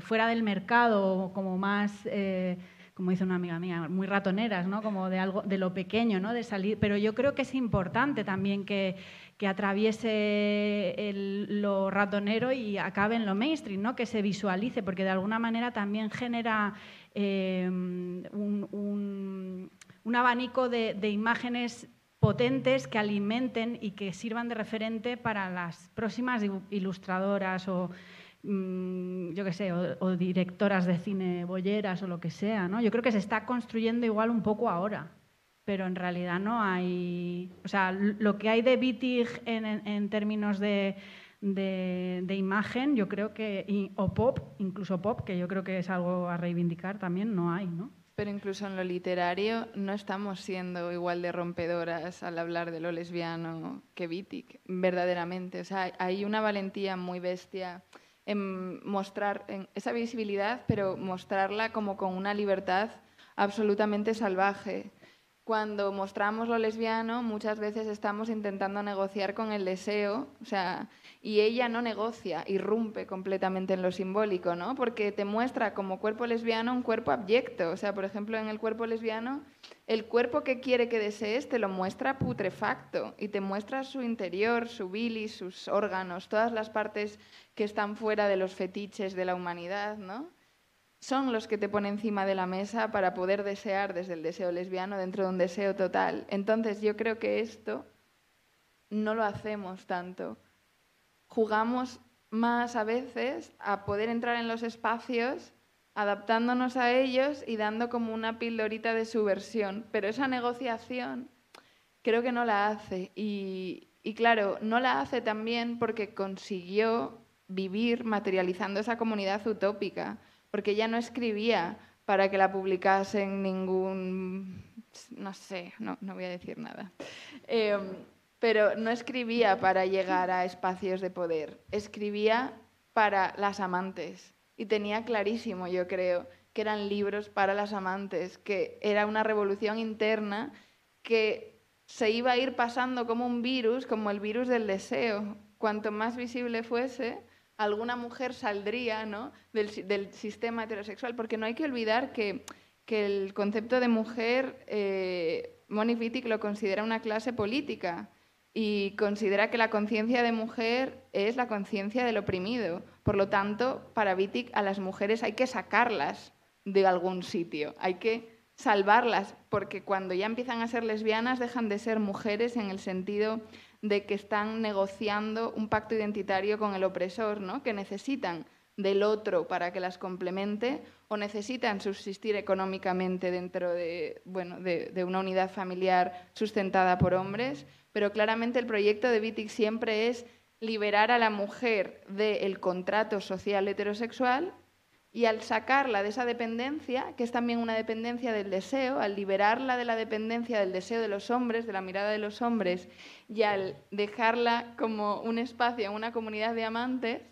fuera del mercado, como más, eh, como dice una amiga mía, muy ratoneras, ¿no? Como de algo, de lo pequeño, ¿no? De salir. Pero yo creo que es importante también que, atraviese lo ratonero y acabe en lo mainstream, ¿no? Que se visualice, porque de alguna manera también genera eh, un, abanico de, de imágenes potentes que alimenten y que sirvan de referente para las próximas ilustradoras o Mm, yo qué sé, o, directoras de cine bolleras o lo que sea, ¿no? Yo creo que se está construyendo igual un poco ahora, pero en realidad no hay... O sea, lo que hay de Wittig en, términos de, de, imagen, yo creo que... o pop, incluso pop, que yo creo que es algo a reivindicar también, no hay, ¿no? Pero incluso en lo literario no estamos siendo igual de rompedoras al hablar de lo lesbiano que Wittig, verdaderamente. O sea, hay una valentía muy bestia en mostrar en esa visibilidad, pero mostrarla como con una libertad absolutamente salvaje. Cuando mostramos lo lesbiano, muchas veces estamos intentando negociar con el deseo, o sea, y ella no negocia, irrumpe completamente en lo simbólico, ¿no? Porque te muestra como cuerpo lesbiano un cuerpo abyecto, o sea, por ejemplo, en el cuerpo lesbiano, el cuerpo que quiere que desees te lo muestra putrefacto y te muestra su interior, su bilis, sus órganos, todas las partes que están fuera de los fetiches de la humanidad, ¿no? Son los que te ponen encima de la mesa para poder desear desde el deseo lesbiano dentro de un deseo total. Entonces yo creo que esto no lo hacemos tanto. Jugamos más a veces a poder entrar en los espacios adaptándonos a ellos y dando como una pildorita de subversión. Pero esa negociación creo que no la hace. Y claro, no la hace también porque consiguió vivir materializando esa comunidad utópica, porque ella no escribía para que la publicasen ningún, no sé, no, no voy a decir nada, em, pero no escribía para llegar a espacios de poder, escribía para las amantes y tenía clarísimo, yo creo, que eran libros para las amantes, que era una revolución interna que se iba a ir pasando como un virus, como el virus del deseo. Cuanto más visible fuese, alguna mujer saldría ¿no? del, sistema heterosexual, porque no hay que olvidar que, el concepto de mujer, eh, Monique Wittig lo considera una clase política. y considera que la conciencia de mujer es la conciencia del oprimido. Por lo tanto, para Wittig a las mujeres hay que sacarlas de algún sitio, hay que salvarlas, porque cuando ya empiezan a ser lesbianas dejan de ser mujeres en el sentido de que están negociando un pacto identitario con el opresor, ¿no? que necesitan del otro para que las complemente o necesitan subsistir económicamente dentro de, bueno, de, una unidad familiar sustentada por hombres, pero claramente el proyecto de Wittig siempre es liberar a la mujer del contrato social heterosexual y al sacarla de esa dependencia, que es también una dependencia del deseo, al liberarla de la dependencia del deseo de los hombres, de la mirada de los hombres, y al dejarla como un espacio una comunidad de amantes,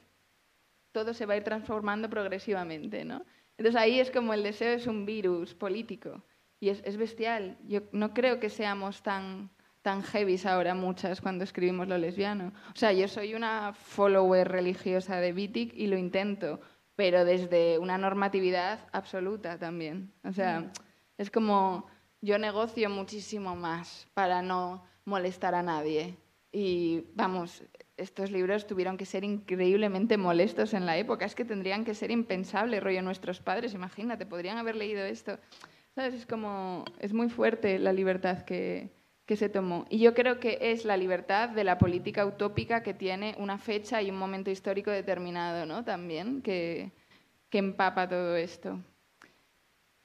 todo se va a ir transformando progresivamente, ¿no? Entonces ahí es como el deseo es un virus político y es, es bestial. Yo no creo que seamos tan tan heavy ahora muchas cuando escribimos lo lesbiano. O sea, yo soy una follower religiosa de Wittig y lo intento, pero desde una normatividad absoluta también. O sea, mm. es como yo negocio muchísimo más para no molestar a nadie. Y vamos, estos libros tuvieron que ser increíblemente molestos en la época. Es que tendrían que ser impensables, rollo nuestros padres, imagínate, podrían haber leído esto. ¿Sabes? Es como, es muy fuerte la libertad que, que se tomó. Y yo creo que es la libertad de la política utópica que tiene una fecha y un momento histórico determinado, ¿no? También, que, que empapa todo esto.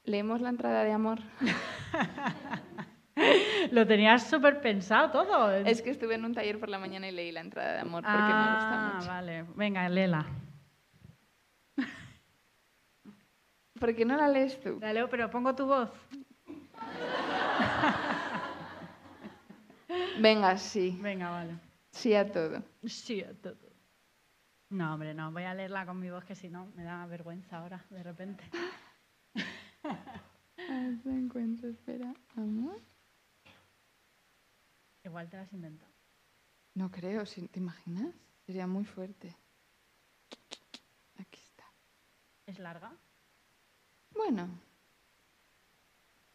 ¿Leemos la entrada de amor? Lo tenías súper pensado todo. Es que estuve en un taller por la mañana y leí la entrada de amor porque me gusta Ah, mucho. vale. Venga, léela. ¿Por qué no la lees tú? La leo, pero pongo tu voz. Venga, sí. Venga, vale. Sí a todo. Sí, a todo. No, hombre, no. Voy a leerla con mi voz, que si no, me da vergüenza ahora, de repente. se encuentro, espera. Amor. Igual te la has inventado. No creo, si- ¿te imaginas? Sería muy fuerte. Aquí está. ¿Es larga? Bueno.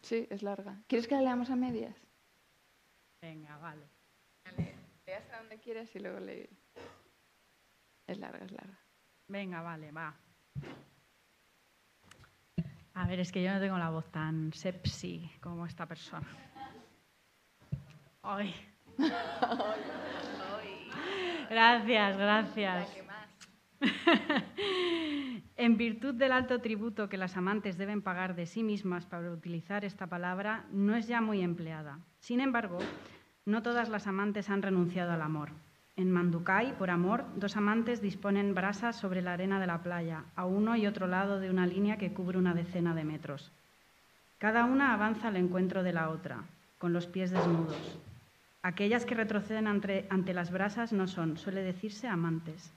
Sí, es larga. ¿Quieres que la leamos a medias? Venga, vale. Lee hasta donde quieras y luego lee. Es larga, es larga. Venga, vale, va. A ver, es que yo no tengo la voz tan sepsi como esta persona. Ay. Gracias, gracias. En virtud del alto tributo que las amantes deben pagar de sí mismas para utilizar esta palabra, no es ya muy empleada. Sin embargo, no todas las amantes han renunciado al amor. En Manducay, por amor, dos amantes disponen brasas sobre la arena de la playa, a uno y otro lado de una línea que cubre una decena de metros. Cada una avanza al encuentro de la otra, con los pies desnudos. Aquellas que retroceden ante, ante las brasas no son, suele decirse, amantes.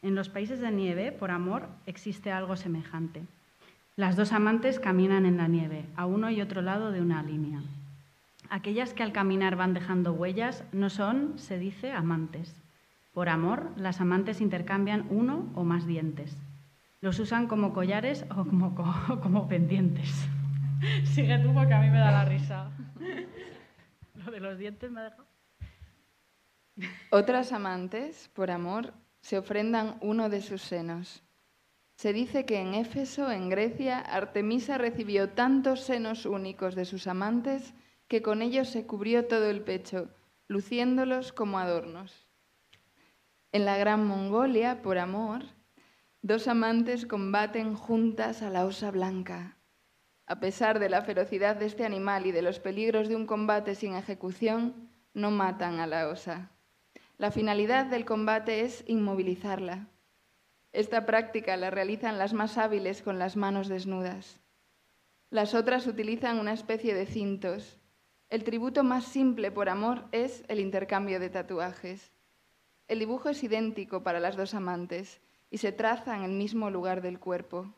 En los países de nieve, por amor, existe algo semejante. Las dos amantes caminan en la nieve, a uno y otro lado de una línea. Aquellas que al caminar van dejando huellas no son, se dice, amantes. Por amor, las amantes intercambian uno o más dientes. Los usan como collares o como, co- como pendientes. Sigue tú porque a mí me da la risa. Lo de los dientes me ha dejado. Otras amantes, por amor, se ofrendan uno de sus senos. Se dice que en Éfeso, en Grecia, Artemisa recibió tantos senos únicos de sus amantes que con ellos se cubrió todo el pecho, luciéndolos como adornos. En la Gran Mongolia, por amor, dos amantes combaten juntas a la osa blanca. A pesar de la ferocidad de este animal y de los peligros de un combate sin ejecución, no matan a la osa. La finalidad del combate es inmovilizarla. Esta práctica la realizan las más hábiles con las manos desnudas. Las otras utilizan una especie de cintos. El tributo más simple por amor es el intercambio de tatuajes. El dibujo es idéntico para las dos amantes y se traza en el mismo lugar del cuerpo.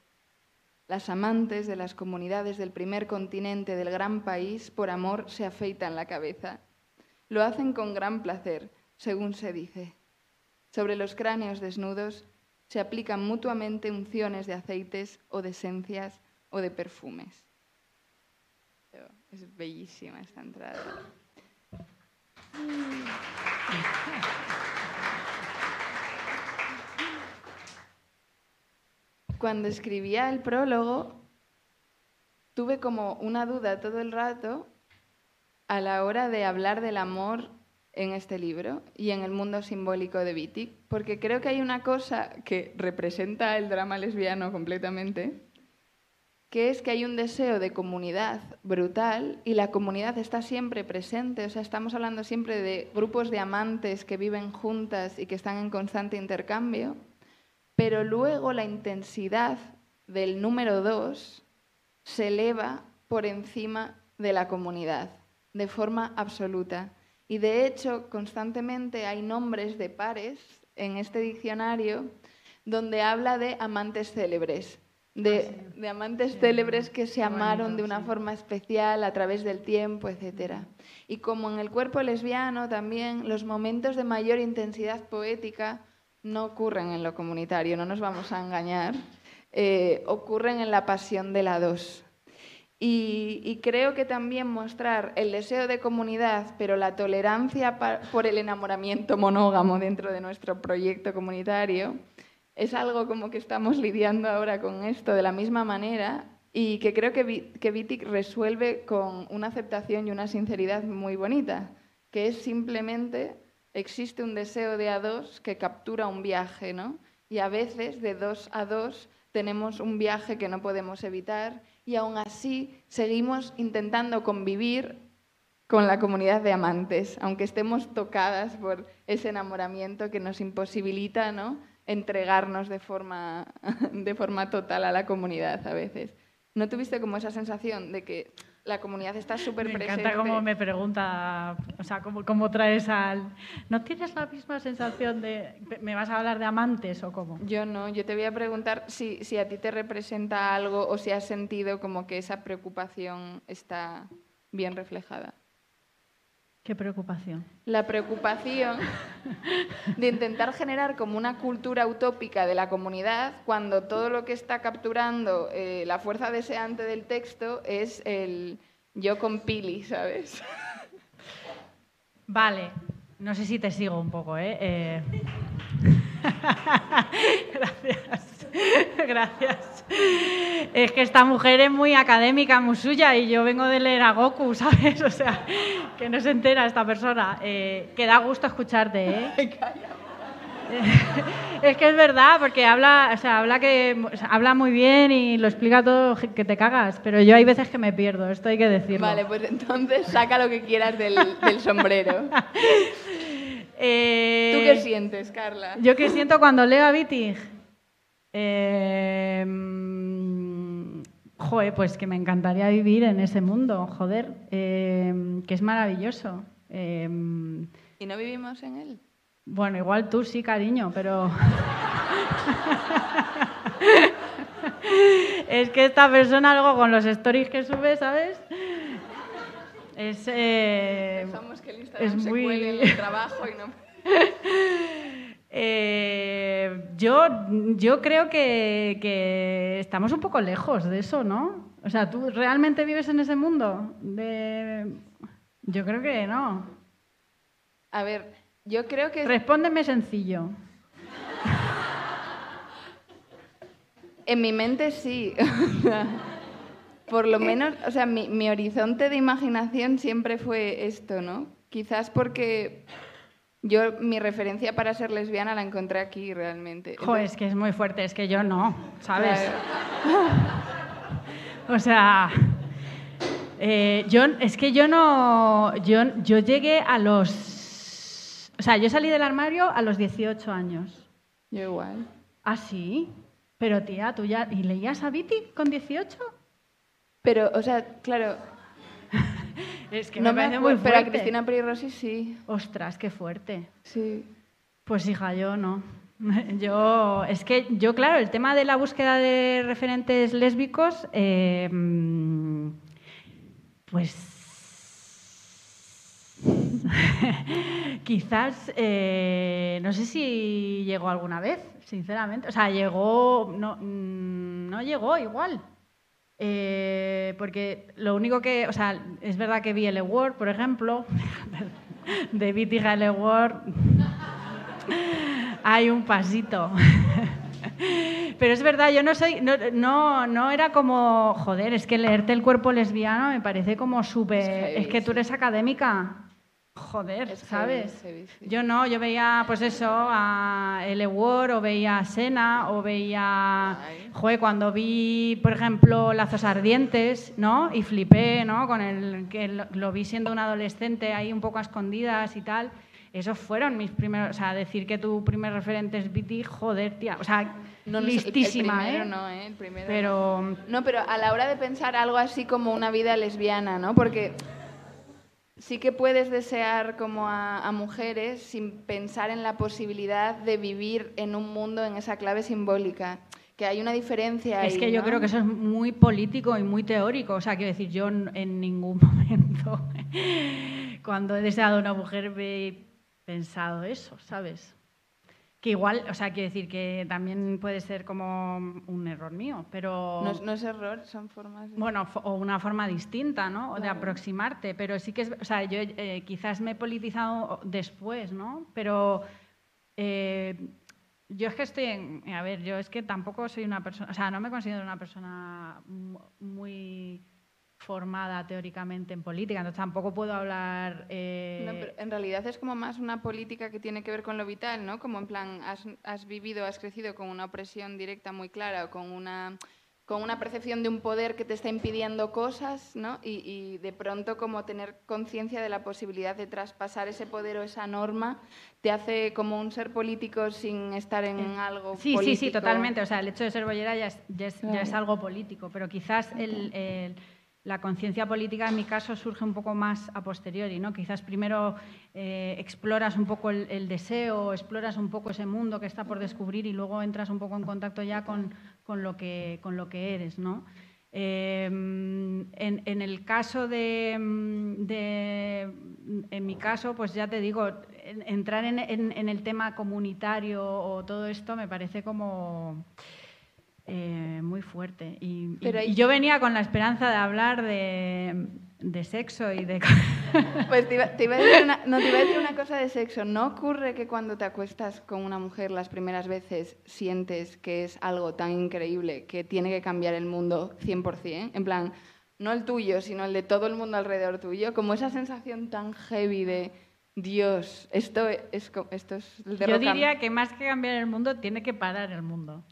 Las amantes de las comunidades del primer continente del gran país por amor se afeitan la cabeza. Lo hacen con gran placer, según se dice. Sobre los cráneos desnudos se aplican mutuamente unciones de aceites o de esencias o de perfumes. Es bellísima esta entrada. Cuando escribía el prólogo, tuve como una duda todo el rato a la hora de hablar del amor en este libro y en el mundo simbólico de Wittig, porque creo que hay una cosa que representa el drama lesbiano completamente, que es que hay un deseo de comunidad brutal y la comunidad está siempre presente, o sea, estamos hablando siempre de grupos de amantes que viven juntas y que están en constante intercambio, pero luego la intensidad del número dos se eleva por encima de la comunidad, de forma absoluta. Y de hecho, constantemente hay nombres de pares en este diccionario donde habla de amantes célebres, de, de amantes célebres que se amaron de una forma especial a través del tiempo, etc. Y como en el cuerpo lesbiano también, los momentos de mayor intensidad poética no ocurren en lo comunitario, no nos vamos a engañar, eh, ocurren en la pasión de la dos. Y, y, creo que también mostrar el deseo de comunidad, pero la tolerancia por el enamoramiento monógamo dentro de nuestro proyecto comunitario, es algo como que estamos lidiando ahora con esto de la misma manera y que creo que, que Wittig resuelve con una aceptación y una sinceridad muy bonita, que es simplemente existe un deseo de a dos que captura un viaje, ¿no? Y a veces de dos a dos tenemos un viaje que no podemos evitar y aún así seguimos intentando convivir con la comunidad de amantes, aunque estemos tocadas por ese enamoramiento que nos imposibilita ¿no? Entregarnos de forma, de forma total a la comunidad a veces. ¿No tuviste como esa sensación de que la comunidad está súper presente. Me encanta cómo me pregunta, o sea, cómo, cómo, traes al... ¿No tienes la misma sensación de... ¿Me vas a hablar de amantes o cómo? Yo no, yo te voy a preguntar si, si a ti te representa algo o si has sentido como que esa preocupación está bien reflejada. ¿Qué preocupación? La preocupación de intentar generar como una cultura utópica de la comunidad cuando todo lo que está capturando eh, la fuerza deseante del texto es el yo con Pili, ¿sabes? Vale, no sé si te sigo un poco, ¿eh? eh... Gracias. Gracias. Es que esta mujer es muy académica, muy suya, y yo vengo de leer a Goku, ¿sabes? O sea, que no se entera esta persona. Eh, que da gusto escucharte, ¿eh? es que es verdad, porque habla, o sea, habla, que, habla muy bien y lo explica todo que te cagas, pero yo hay veces que me pierdo, esto hay que decirlo. Vale, pues entonces saca lo que quieras del, del sombrero. Eh, ¿Tú qué sientes, Carla? Yo qué siento cuando leo a Wittig. Eh, joder, pues que me encantaría vivir en ese mundo, joder, eh, que es maravilloso. Eh, ¿Y no vivimos en él? Bueno, igual tú sí, cariño, pero... es que esta persona luego con los stories que sube, ¿sabes? Es, eh, que el Instagram es se muy... cuele en el trabajo y no... eh, yo, yo creo que, que, estamos un poco lejos de eso, ¿no? O sea, ¿tú realmente vives en ese mundo? De... Yo creo que no. A ver, yo creo que... Respóndeme sencillo. en mi mente sí. Por lo menos, o sea, mi, mi, horizonte de imaginación siempre fue esto, ¿no? Quizás porque yo mi referencia para ser lesbiana la encontré aquí realmente. Joder, es que es muy fuerte, es que yo no, ¿sabes? o sea, eh, yo, es que yo no, yo, yo llegué a los, o sea, yo salí del armario a los 18 años. Yo igual. ¿Ah, sí? Pero tía, ¿tú ya, ¿y leías a Viti con 18? Pero, o sea, claro. es que no me, me parece muy Pero a fuerte. Cristina Peri sí. Ostras, qué fuerte. Sí. Pues hija, yo no. Yo, es que yo, claro, el tema de la búsqueda de referentes lésbicos, eh, pues quizás, eh, no sé si llegó alguna vez, sinceramente. O sea, llegó, no, no llegó igual. Eh, porque lo único que, o sea, es verdad que vi el Word, por ejemplo, de Viti Ward hay un pasito. Pero es verdad, yo no soy, no, no, no, era como, joder, es que leerte el cuerpo lesbiano me parece como súper, es, que tú eres académica. Joder, ¿sabes? Yo no, yo veía, pues eso, a L. Ward, o veía a Sena, o veía. Joder, cuando vi, por ejemplo, Lazos Ardientes, ¿no? Y flipé, ¿no? Con el que lo vi siendo un adolescente ahí un poco a escondidas y tal. Esos fueron mis primeros. O sea, decir que tu primer referente es Viti, joder, tía. O sea, no, listísima, el, primero, ¿eh? No, ¿eh? El primero. Pero. No, pero a la hora de pensar algo así como una vida lesbiana, ¿no? Porque sí que puedes desear como a, mujeres sin pensar en la posibilidad de vivir en un mundo en esa clave simbólica que hay una diferencia. Es que yo creo que eso es muy político y muy teórico. O sea, quiero decir, yo en ningún momento, cuando he deseado a una mujer, me he pensado eso, ¿sabes? Que igual, o sea, quiero decir que también puede ser como un error mío, pero... No, es error, son formas... Bueno, o una forma distinta, ¿no? O de aproximarte, pero sí que es... O sea, yo eh, quizás me he politizado después, ¿no? Pero eh, yo es que estoy en... A ver, yo es que tampoco soy una persona... O sea, no me considero una persona muy formada teóricamente en política, entonces tampoco puedo hablar... Eh, en realidad es como más una política que tiene que ver con lo vital, ¿no? Como en plan, has, has vivido, has crecido con una opresión directa muy clara o con una con una percepción de un poder que te está impidiendo cosas, ¿no? Y, y de pronto como tener conciencia de la posibilidad de traspasar ese poder o esa norma te hace como un ser político sin estar en eh, algo sí, político. Sí, sí, totalmente. O sea, el hecho de ser bollera ya es, ya es, algo político, pero quizás el la conciencia política en mi caso surge un poco más a posteriori, ¿no? Quizás primero eh, exploras un poco el, deseo, exploras un poco ese mundo que está por descubrir y luego entras un poco en contacto ya con, lo, que, con lo que eres, ¿no? Em, en, el caso de, en mi caso, pues ya te digo, entrar en, en el tema comunitario o todo esto me parece como eh, muy fuerte. Y, yo venía con la esperanza de hablar de, sexo y de... Pues te iba, a decir una, no, te iba a decir una cosa de sexo. ¿No ocurre que cuando te acuestas con una mujer las primeras veces sientes que es algo tan increíble que tiene que cambiar el mundo 100%? En plan, no el tuyo, sino el de todo el mundo alrededor tuyo. Como esa sensación tan heavy de... Dios, esto es, esto es Yo diría que más que cambiar el mundo, tiene que parar el mundo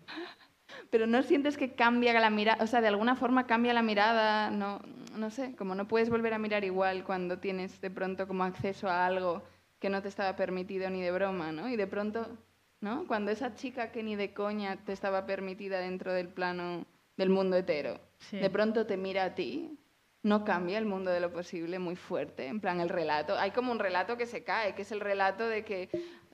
pero no sientes que cambia la mirada, o sea, de alguna forma cambia la mirada, no, no sé, como no puedes volver a mirar igual cuando tienes de pronto como acceso a algo que no te estaba permitido ni de broma, ¿no? Y de pronto, ¿no? Cuando esa chica que ni de coña te estaba permitida dentro del plano del mundo hetero, de pronto te mira a ti, no cambia el mundo de lo posible muy fuerte, en plan el relato, hay como un relato que se cae, que es el relato de que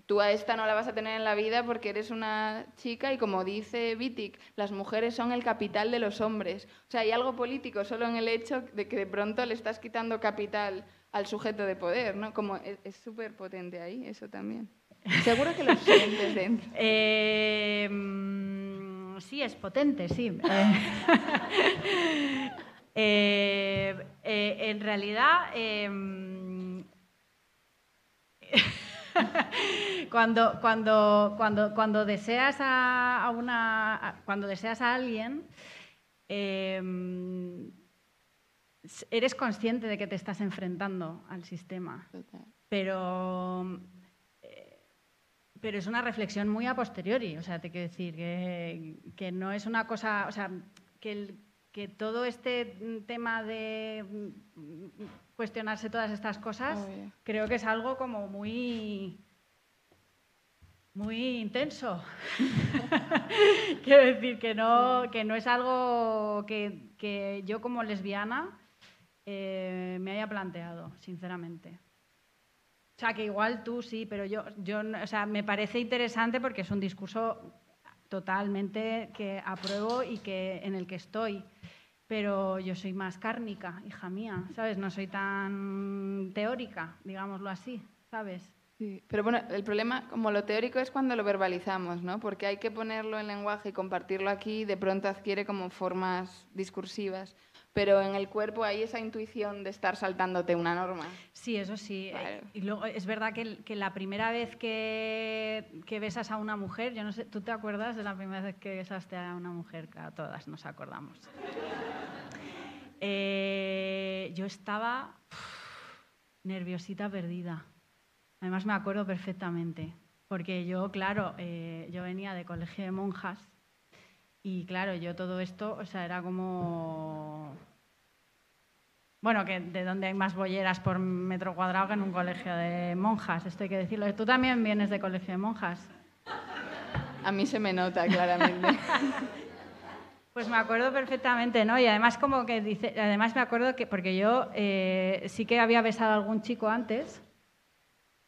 tú a esta no la vas a tener en la vida porque eres una chica y como dice Wittig, las mujeres son el capital de los hombres. O sea, hay algo político solo en el hecho de que de pronto le estás quitando capital al sujeto de poder, ¿no? Como es súper potente ahí, eso también. Seguro que lo sientes dentro. Eh, mm, sí, es potente, sí. Eh, eh, en realidad... Cuando, cuando, cuando, cuando deseas a, una, cuando deseas a alguien, em, eres consciente de que te estás enfrentando al sistema. Pero, eh, pero es una reflexión muy a posteriori. O sea, te quiero decir que, que no es una cosa. O sea, que, el, que todo este tema de cuestionarse todas estas cosas, creo que es algo como muy muy intenso. Quiero decir que no, que no es algo que, yo como lesbiana eh, me haya planteado, sinceramente. O sea, que igual tú sí, pero yo, yo o sea, me parece interesante porque es un discurso totalmente que apruebo y que, en el que estoy pero yo soy más cárnica, hija mía, ¿sabes? No soy tan teórica, digámoslo así, ¿sabes? Sí, pero bueno, el problema, como lo teórico, es cuando lo verbalizamos, ¿no? Porque hay que ponerlo en lenguaje y compartirlo aquí y de pronto adquiere como formas discursivas. Pero en el cuerpo hay esa intuición de estar saltándote una norma. Sí, eso sí. Claro. Y luego es verdad que, que la primera vez que, que besas a una mujer, yo no sé, ¿tú te acuerdas de la primera vez que besaste a una mujer? Claro, todas nos acordamos. Eh, yo estaba nerviosita perdida. Además me acuerdo perfectamente, porque yo, claro, eh, yo venía de colegio de monjas y claro, yo todo esto, o sea, era como... Bueno, que de donde hay más bolleras por metro cuadrado que en un colegio de monjas, esto hay que decirlo. Tú también vienes de colegio de monjas. A mí se me nota claramente. Pues me acuerdo perfectamente, ¿no? Y además como que dice, además me acuerdo que, porque yo eh, sí que había besado a algún chico antes,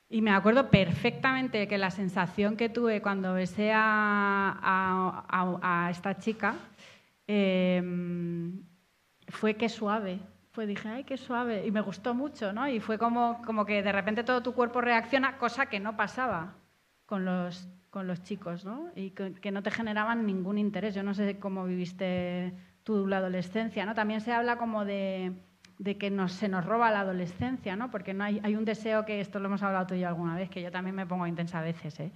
y me acuerdo perfectamente que la sensación que tuve cuando besé a, a- a- a esta chica eh, fue que suave. Fue, dije, ay, qué suave. Y me gustó mucho, ¿no? Y fue como, como que de repente todo tu cuerpo reacciona, cosa que no pasaba con los, con los chicos, ¿no? Y que, no te generaban ningún interés. Yo no sé cómo viviste tú la adolescencia, ¿no? También se habla como de, de que nos, se nos roba la adolescencia, ¿no? Porque no hay, hay un deseo que, esto lo hemos hablado tú y yo alguna vez, que yo también me pongo intensa a veces, ¿eh?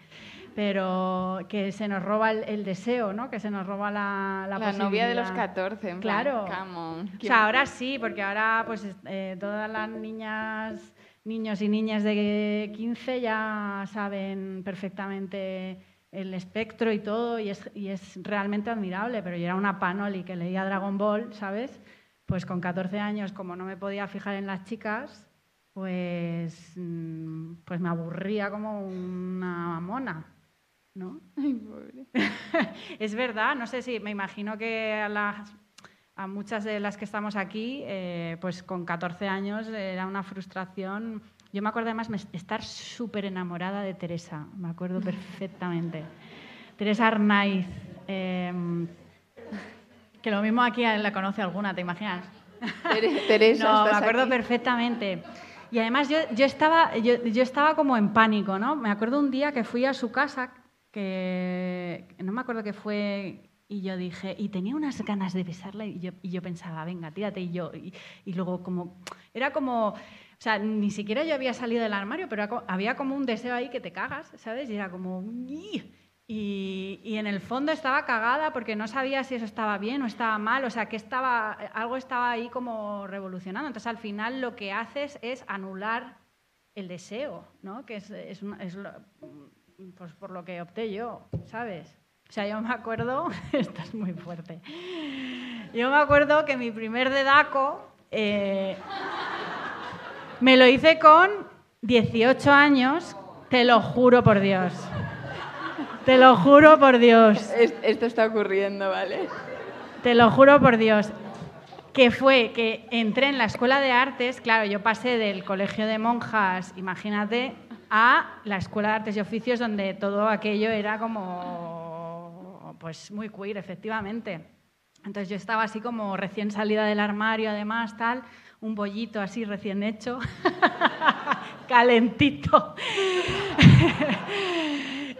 Pero que se nos roba el, el deseo, ¿no? Que se nos roba la La, la novia de los posibilidad. 14. en plan, Claro. come on. O sea, ahora sí, porque ahora pues es- eh, todas las niñas, niños y niñas de 15 ya saben perfectamente el espectro y todo y es, y es realmente admirable, pero yo era una panoli que leía Dragon Ball, ¿sabes? Pues con 14 años, como no me podía fijar en las chicas, pues, mm, pues me aburría como una mona, ¿no? Ay, pobre. Es verdad, no sé si me imagino que a, las, a muchas de las que estamos aquí, eh, pues con 14 años era una frustración. Yo me acuerdo además estar súper enamorada de Teresa, me acuerdo perfectamente. Teresa Arnaiz, eh, que lo mismo aquí la conoce alguna, ¿te imaginas? Tere- Teresa, No, me ¿estás acuerdo aquí? perfectamente. Y además yo, yo, estaba, yo, yo estaba como en pánico, ¿no? Me acuerdo un día que fui a su casa, que no me acuerdo qué fue, y yo dije, y tenía unas ganas de besarla, y yo, y yo pensaba, venga, tírate, y yo, y, y luego como, era como, o sea, ni siquiera yo había salido del armario, pero había como un deseo ahí que te cagas, ¿sabes? Y era como, "Ih". Y, y en el fondo estaba cagada porque no sabía si eso estaba bien o estaba mal, o sea, que estaba, algo estaba ahí como revolucionando. Entonces, al final lo que haces es anular el deseo, ¿no? Que es, es es lo- pues por lo que opté yo, ¿sabes? O sea, yo me acuerdo, esto es muy fuerte, yo me acuerdo que mi primer dedaco eh, me lo hice con 18 años, te lo juro por Dios. Te lo juro por Dios. Es- Esto está ocurriendo, ¿vale? Te lo juro por Dios. Que fue que entré en la escuela de artes, claro, yo pasé del colegio de monjas, imagínate, a la escuela de artes y oficios donde todo aquello era como, pues muy queer, efectivamente. Entonces yo estaba así como recién salida del armario, además, tal, un bollito así recién hecho, calentito.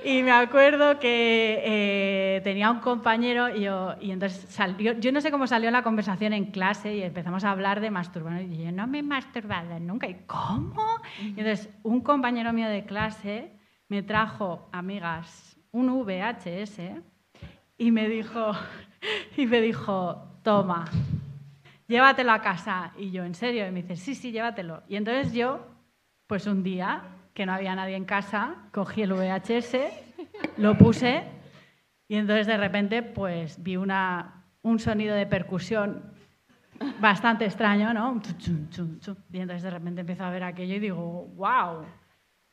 Y me acuerdo que eh, tenía un compañero y, yo, y entonces salió, yo no sé cómo salió la conversación en clase y empezamos a hablar de masturbar. Y yo no me he masturbado nunca. ¿Y cómo? Y entonces un compañero mío de clase me trajo, amigas, un VHS y me dijo, y me dijo, toma, llévatelo a casa. Y yo, ¿en serio? Y me dice, sí, sí, llévatelo. Y entonces yo, pues un día, que no había nadie en casa, cogí el VHS, lo puse y entonces de repente pues vi una, un sonido de percusión bastante extraño, ¿no? Y entonces de repente empiezo a ver aquello y digo, wow,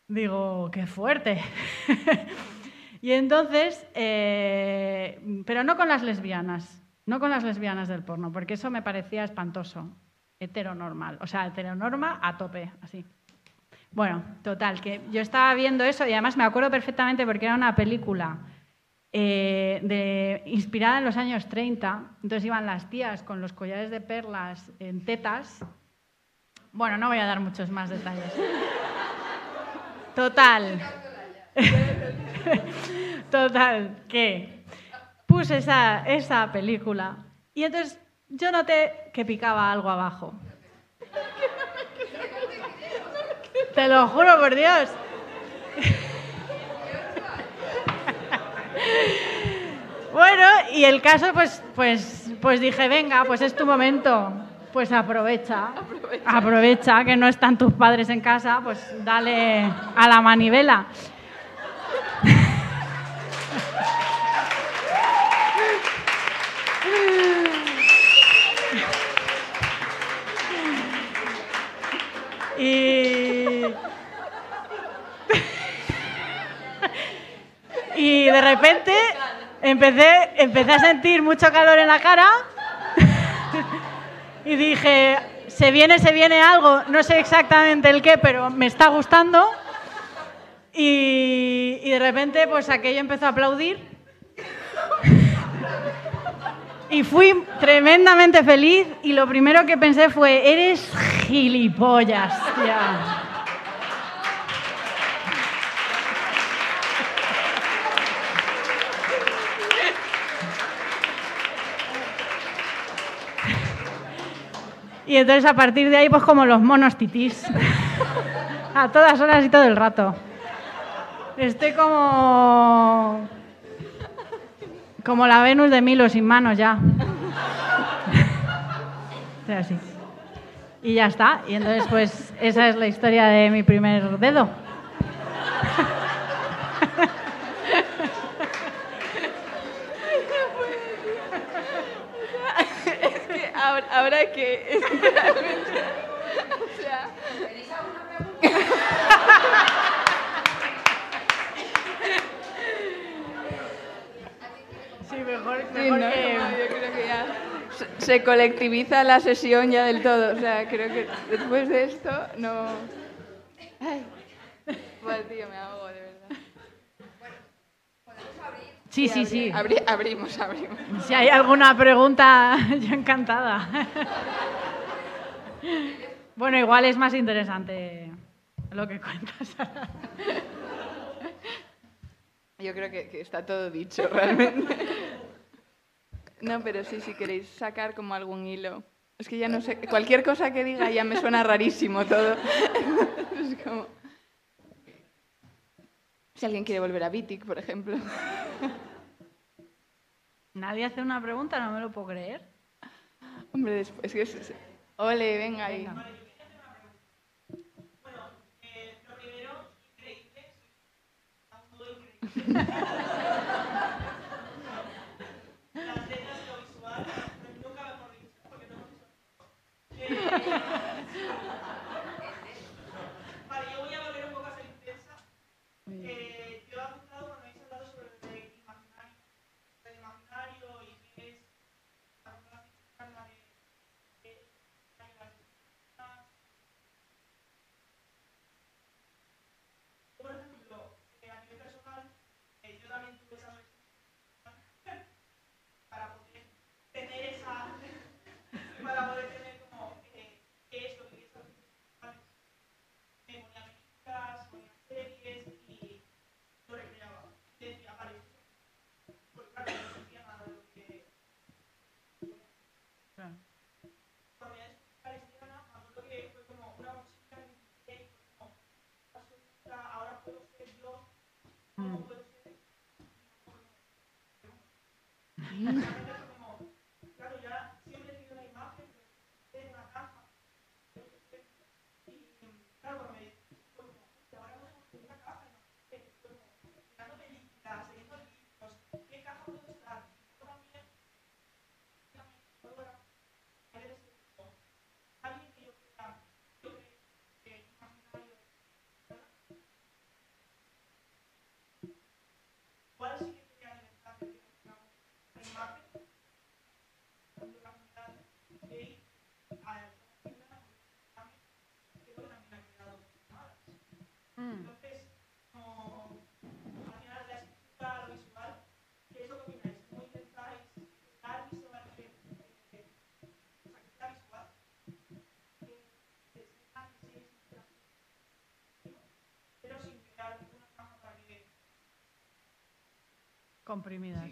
digo, qué fuerte. y entonces, eh, pero no con las lesbianas, no con las lesbianas del porno, porque eso me parecía espantoso, heteronormal, o sea, heteronorma a tope, así. Bueno, total, que yo estaba viendo eso y además me acuerdo perfectamente porque era una película eh, de, inspirada en los años 30. Entonces iban las tías con los collares de perlas en tetas. Bueno, no voy a dar muchos más detalles. Total. Total, que puse esa, esa película y entonces yo noté que picaba algo abajo. Te lo juro por Dios. Bueno, y el caso, pues, pues, pues dije, venga, pues es tu momento. Pues aprovecha, aprovecha, que no están tus padres en casa, pues dale a la manivela. Y... y de repente empecé, empecé a sentir mucho calor en la cara y dije, se viene, se viene algo, no sé exactamente el qué, pero me está gustando. Y, y de repente, pues aquello empezó a aplaudir. Y fui tremendamente feliz y lo primero que pensé fue, eres gilipollas, tía. Y entonces a partir de ahí, pues como los monos titís. a todas horas y todo el rato. Estoy como. Como la Venus de Milo sin manos ya. Estoy así. Y ya está. Y entonces, pues, esa es la historia de mi primer dedo. Es que ahora, que es que realmente, o sea, Sí, mejor, sí, mejor no, que- no, yo creo que ya se, se colectiviza la sesión ya del todo. O sea, creo que después de esto no. Ay, Buah, tío, me ahogo de Sí, sí, sí. Abri- abrimos, abrimos. Si hay alguna pregunta, yo encantada. Bueno, igual es más interesante lo que cuentas. Yo creo que, que está todo dicho realmente. No, pero sí, si queréis sacar como algún hilo. Es que ya no sé, cualquier cosa que diga ya me suena rarísimo todo. Es como... Si alguien quiere volver a Vitic, por ejemplo. Nadie hace una pregunta, no me lo puedo creer. Hombre, después es que... es- Ole, venga ahí. Venga. Vale, yo voy a volver un poco a ser intensa. Eh, yo he apuntado cuando habéis hablado sobre el de imaginario, el imaginario y qué es la relación de, de, de las personas. Por ejemplo, eh, a nivel personal, eh, yo también tuve esa reflexión para poder tener esa, para poder tener como eh, qué es lo que es la reflexión me ponía películas, ponía series y lo recreaba. Y decía, vale, esto porque claro, no sentía nada de lo que cuando ya descubrí la lesbiana, me acuerdo que fue como una mochila que me y fue como, absoluta, ahora puedo ser yo, ¿cómo puedo ser? Y realmente fue como, claro, ya siempre he tenido una imagen, pero en una caja. Y claro, cuando me fue como, "Hostia, ahora no tengo una caja, y no sé qué", fue como, mirando películas, leyendo libros, ¿qué caja puedo estar? Y luego también, también puedo era ver ese como, alguien que yo crea, yo creo que imaginario, igual Comprimidas.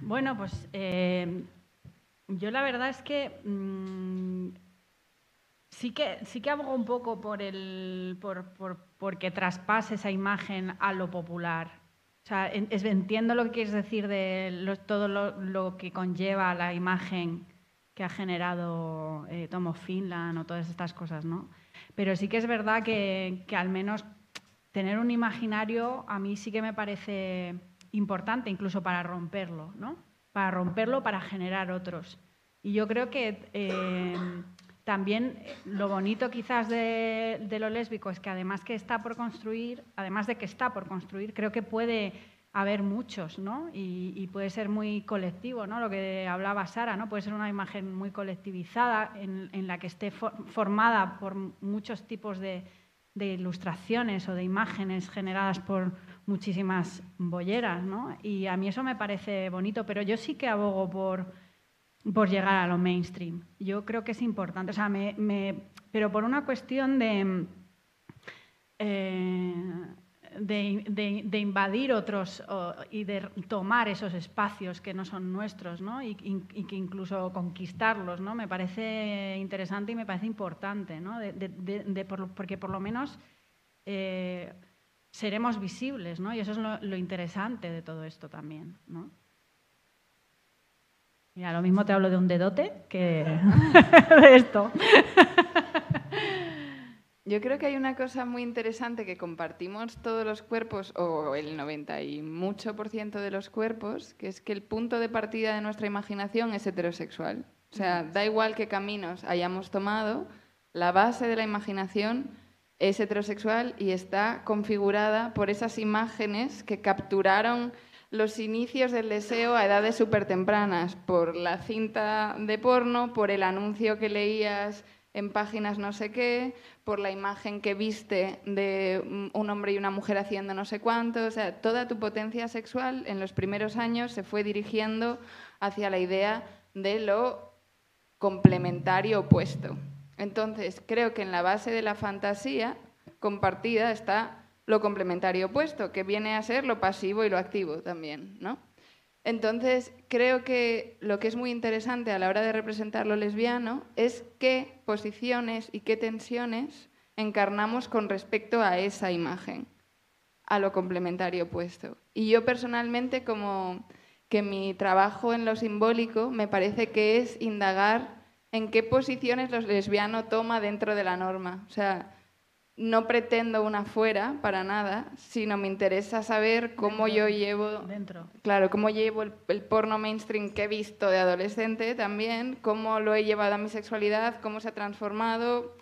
Bueno, pues eh, yo la verdad es que mm, sí que sí que abogo un poco por el por, por, porque traspase esa imagen a lo popular. O sea, entiendo lo que quieres decir de todo lo, lo que conlleva la imagen que ha generado eh, Tom of Finland o todas estas cosas, ¿no? Pero sí que es verdad que, que al menos tener un imaginario a mí sí que me parece importante, incluso para romperlo, ¿no? Para romperlo, para generar otros. Y yo creo que eh, también eh, lo bonito quizás de, lo lésbico es que además que está por construir, además de que está por construir, creo que puede haber muchos, ¿no? Y, y puede ser muy colectivo, ¿no? Lo que hablaba Sara, ¿no? Puede ser una imagen muy colectivizada en, en la que esté for- formada por muchos tipos de, de ilustraciones o de imágenes generadas por muchísimas bolleras, ¿no? Y a mí eso me parece bonito, pero yo sí que abogo por, por llegar a lo mainstream. Yo creo que es importante, o sea, me, me- pero por una cuestión de, eh, de, de- de invadir otros o- y de tomar esos espacios que no son nuestros, ¿no? Y, que incluso conquistarlos, ¿no? Me parece interesante y me parece importante, ¿no? De- por porque por lo menos eh, seremos visibles, ¿no? Y eso es lo, lo interesante de todo esto también, ¿no? Mira, lo mismo te hablo de un dedote que de esto. Yo creo que hay una cosa muy interesante que compartimos todos los cuerpos, o el 90 y mucho por ciento de los cuerpos, que es que el punto de partida de nuestra imaginación es heterosexual. O sea, da igual qué caminos hayamos tomado, la base de la imaginación es heterosexual y está configurada por esas imágenes que capturaron los inicios del deseo a edades súper tempranas, por la cinta de porno, por el anuncio que leías en páginas no sé qué, por la imagen que viste de mm, un hombre y una mujer haciendo no sé cuánto. O sea, toda tu potencia sexual en los primeros años se fue dirigiendo hacia la idea de lo complementario opuesto. Entonces, creo que en la base de la fantasía compartida está lo complementario opuesto, que viene a ser lo pasivo y lo activo también, ¿no? Entonces, creo que lo que es muy interesante a la hora de representar lo lesbiano es qué posiciones y qué tensiones encarnamos con respecto a esa imagen, a lo complementario opuesto. Y yo personalmente, como que mi trabajo en lo simbólico me parece que es indagar en qué posiciones lo lesbiano toma dentro de la norma. O sea, no pretendo una fuera para nada, sino me interesa saber cómo yo llevo Dentro. Claro, cómo llevo el, el porno mainstream que he visto de adolescente también, cómo lo he llevado a mi sexualidad, cómo se ha transformado.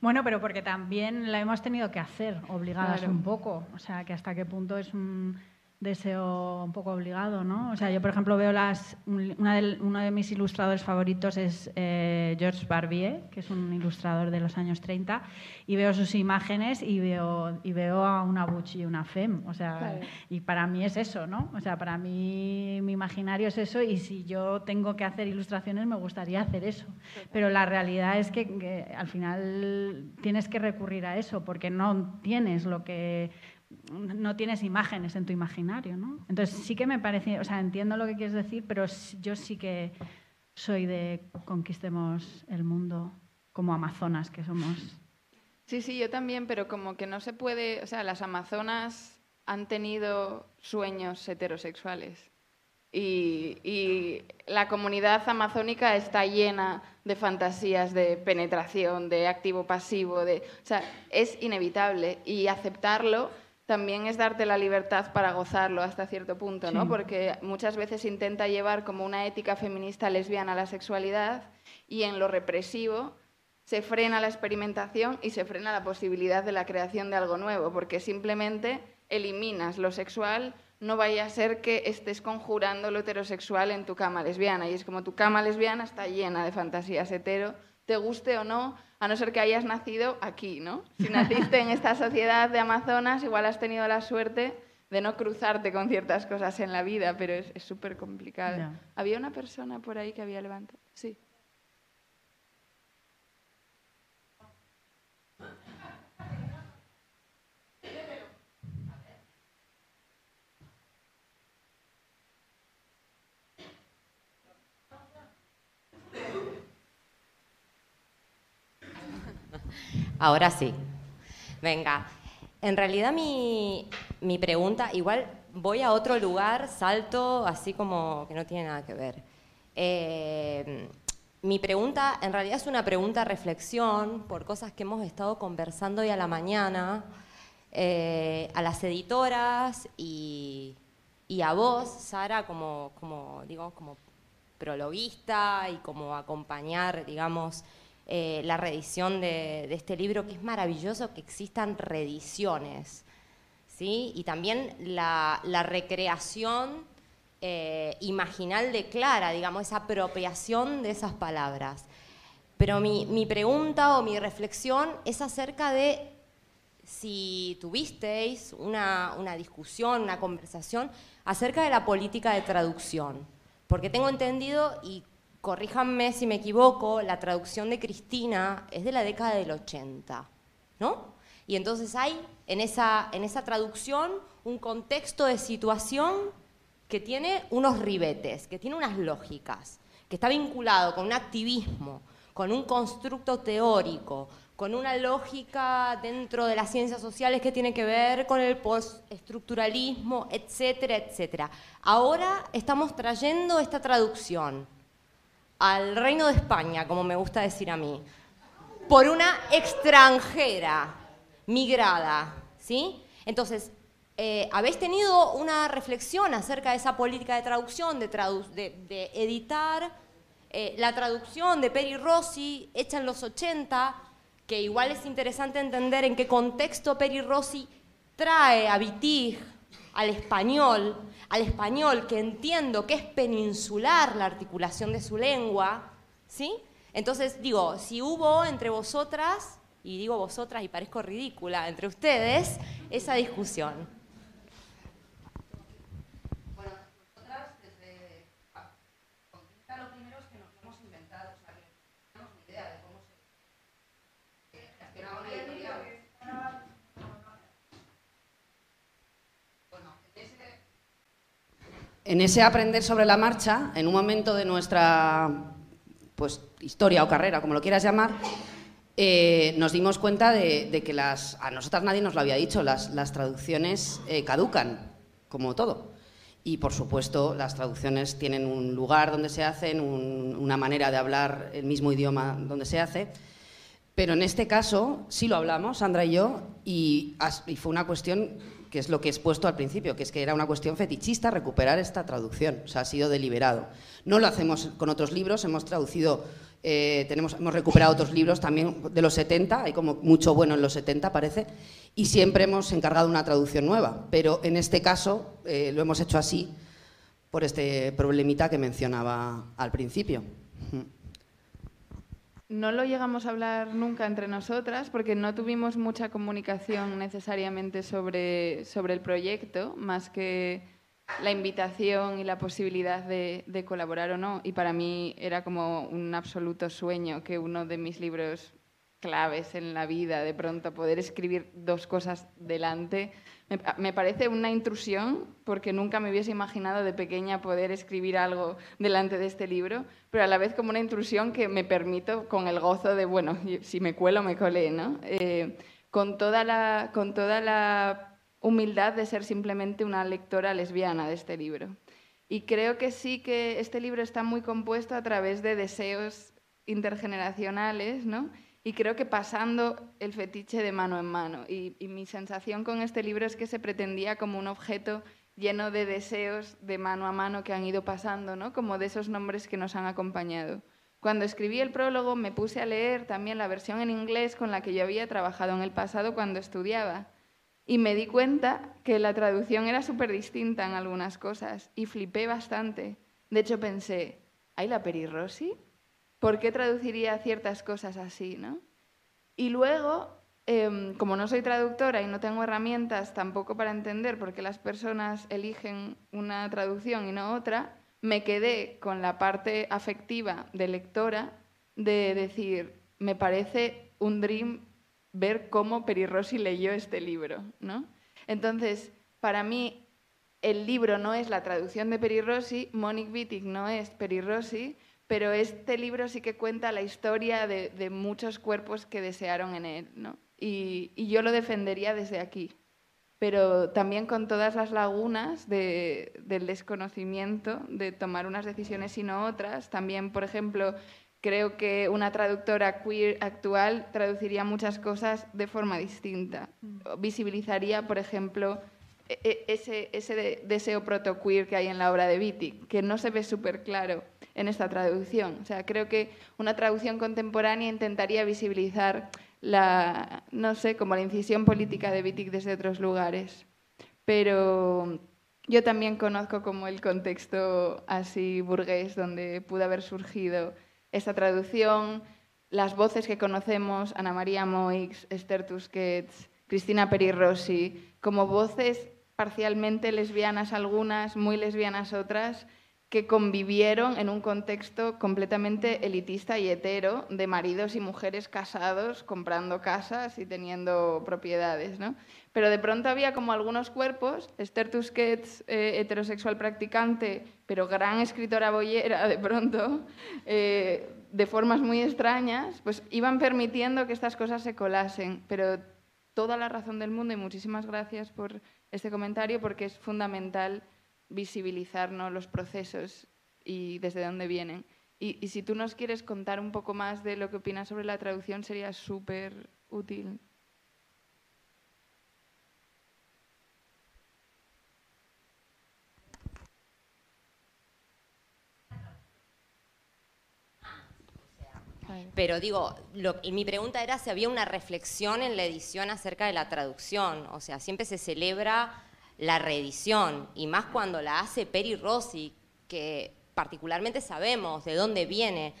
Bueno, pero porque también la hemos tenido que hacer obligadas Claro. un poco. O sea, que hasta qué punto es un deseo un poco obligado, ¿no? O sea, yo, por ejemplo, veo las... un- Una de, uno de mis ilustradores favoritos es eh, Georges Barbier, que es un ilustrador de los años 30, y veo sus imágenes y veo, y veo a una Butch y una Femme. O sea, Claro. y para mí es eso, ¿no? O sea, para mí mi imaginario es eso y si yo tengo que hacer ilustraciones me gustaría hacer eso. Pero la realidad es que, que al final tienes que recurrir a eso porque no tienes lo que no tienes imágenes en tu imaginario, ¿no? Entonces sí que me parece, o sea, entiendo lo que quieres decir, pero yo sí que soy de conquistemos el mundo como amazonas que somos. Sí, sí, yo también, pero como que no se puede, o sea, las amazonas han tenido sueños heterosexuales y, y la comunidad amazónica está llena de fantasías de penetración, de activo-pasivo, de, o sea, es inevitable y aceptarlo también es darte la libertad para gozarlo hasta cierto punto, ¿no? Sí. Porque muchas veces intenta llevar como una ética feminista lesbiana la sexualidad y en lo represivo se frena la experimentación y se frena la posibilidad de la creación de algo nuevo, porque simplemente eliminas lo sexual, no vaya a ser que estés conjurando lo heterosexual en tu cama lesbiana. Y es como tu cama lesbiana está llena de fantasías hetero, te guste o no, a no ser que hayas nacido aquí, ¿no? Si naciste en esta sociedad de Amazonas, igual has tenido la suerte de no cruzarte con ciertas cosas en la vida, pero es súper complicado. Había una persona por ahí que había levantado. Sí. Ahora sí. Venga. En realidad mi, mi pregunta, igual voy a otro lugar, salto así como que no tiene nada que ver. Eh, mi pregunta en realidad es una pregunta reflexión por cosas que hemos estado conversando hoy a la mañana, eh, a las editoras y, y, a vos, Sara, como, como, digo, como prologuista y como acompañar, digamos, eh, la reedición de, este libro, que es maravilloso que existan reediciones, ¿sí? Y también la, la recreación eh, imaginal de Clara, digamos, esa apropiación de esas palabras. Pero mi, mi pregunta o mi reflexión es acerca de si tuvisteis una, una, discusión, una conversación acerca de la política de traducción. Porque tengo entendido, y corríjanme si me equivoco, la traducción de Cristina es de la década del 80, ¿no? Y entonces hay en esa, en esa traducción un contexto de situación que tiene unos ribetes, que tiene unas lógicas, que está vinculado con un activismo, con un constructo teórico, con una lógica dentro de las ciencias sociales que tiene que ver con el postestructuralismo, etcétera, etcétera. Ahora estamos trayendo esta traducción al Reino de España, como me gusta decir a mí, por una extranjera migrada, ¿sí? Entonces, eh, ¿habéis tenido una reflexión acerca de esa política de traducción, de, editar eh, la traducción de Peri Rossi hecha en los 80, que igual es interesante entender en qué contexto Peri Rossi trae a Vitig al español, al español que entiendo que es peninsular la articulación de su lengua, ¿sí? Entonces, digo, si hubo entre vosotras, y digo vosotras y parezco ridícula, entre ustedes, esa discusión. En ese aprender sobre la marcha, en un momento de nuestra pues, historia o carrera, como lo quieras llamar, eh, nos dimos cuenta de, que las, a nosotras nadie nos lo había dicho, las, las traducciones eh, caducan, como todo. Y por supuesto, las traducciones tienen un lugar donde se hacen, una manera de hablar el mismo idioma donde se hace. Pero en este caso sí lo hablamos, Sandra y yo, y, fue una cuestión que es lo que he expuesto al principio, que es que era una cuestión fetichista recuperar esta traducción, o sea, ha sido deliberado. No lo hacemos con otros libros, hemos traducido, eh, tenemos, hemos recuperado otros libros también de los 70, hay como mucho bueno en los 70 parece, y siempre hemos encargado una traducción nueva, pero en este caso eh, lo hemos hecho así por este problemita que mencionaba al principio. No lo llegamos a hablar nunca entre nosotras porque no tuvimos mucha comunicación necesariamente sobre, sobre el proyecto, más que la invitación y la posibilidad de, de, colaborar o no. Y para mí era como un absoluto sueño que uno de mis libros claves en la vida, de pronto poder escribir dos cosas delante, me, parece una intrusión porque nunca me hubiese imaginado de pequeña poder escribir algo delante de este libro, pero a la vez como una intrusión que me permito con el gozo de, bueno, si me cuelo, me colé, ¿no? Eh, con, toda la, con toda la humildad de ser simplemente una lectora lesbiana de este libro. Y creo que sí que este libro está muy compuesto a través de deseos intergeneracionales, ¿no? Y creo que pasando el fetiche de mano en mano. Y, mi sensación con este libro es que se pretendía como un objeto lleno de deseos de mano a mano que han ido pasando, ¿no? como de esos nombres que nos han acompañado. Cuando escribí el prólogo me puse a leer también la versión en inglés con la que yo había trabajado en el pasado cuando estudiaba. Y me di cuenta que la traducción era súper distinta en algunas cosas y flipé bastante. De hecho pensé, ¿hay la perirrosi? ¿Por qué traduciría ciertas cosas así? ¿no? Y luego, em, como no soy traductora y no tengo herramientas tampoco para entender por qué las personas eligen una traducción y no otra, me quedé con la parte afectiva de lectora de decir, me parece un dream ver cómo Peri Rossi leyó este libro. ¿no? Entonces, para mí, el libro no es la traducción de Peri Rossi, Monique Wittig no es Peri Rossi, pero este libro sí que cuenta la historia de, de muchos cuerpos que desearon en él, ¿no? Y, y yo lo defendería desde aquí, pero también con todas las lagunas de, del desconocimiento, de tomar unas decisiones y no otras. También, por ejemplo, creo que una traductora queer actual traduciría muchas cosas de forma distinta. Visibilizaría, por ejemplo, e- e- ese, ese de- deseo protoqueer que hay en la obra de Wittig, que no se ve súper claro en esta traducción. O sea, creo que una traducción contemporánea intentaría visibilizar la, no sé, como la incisión política de Wittig desde otros lugares. Pero yo también conozco como el contexto así burgués donde pudo haber surgido esta traducción, las voces que conocemos, Ana María Moix, Esther Tusquets, Cristina Peri Rossi, como voces parcialmente lesbianas algunas, muy lesbianas otras, que convivieron en un contexto completamente elitista y hetero de maridos y mujeres casados comprando casas y teniendo propiedades, ¿no? Pero de pronto había como algunos cuerpos, Esther Tusquets, eh, heterosexual practicante, pero gran escritora boyera de pronto, eh, de formas muy extrañas, pues iban permitiendo que estas cosas se colasen. Pero toda la razón del mundo y muchísimas gracias por este comentario porque es fundamental visibilizar ¿no? los procesos y desde dónde vienen. Y, y si tú nos quieres contar un poco más de lo que opinas sobre la traducción, sería súper útil. Pero digo, lo- y mi pregunta era si había una reflexión en la edición acerca de la traducción. O sea, siempre se celebra la reedición, y más cuando la hace Peri Rossi, que particularmente sabemos de dónde viene.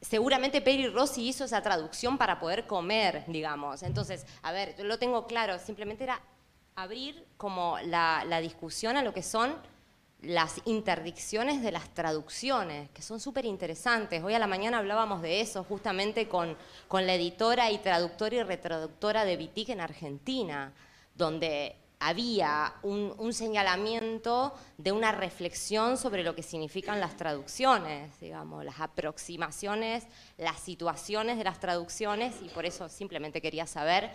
Seguramente Peri Rossi hizo esa traducción para poder comer, digamos. Entonces, a ver, yo lo tengo claro, simplemente era abrir como la, la discusión a lo que son las interdicciones de las traducciones, que son súper interesantes. Hoy a la mañana hablábamos de eso justamente con, con la editora y traductora y retraductora de Vitic en Argentina, donde había un, señalamiento de una reflexión sobre lo que significan las traducciones, digamos, las aproximaciones, las situaciones de las traducciones, y por eso simplemente quería saber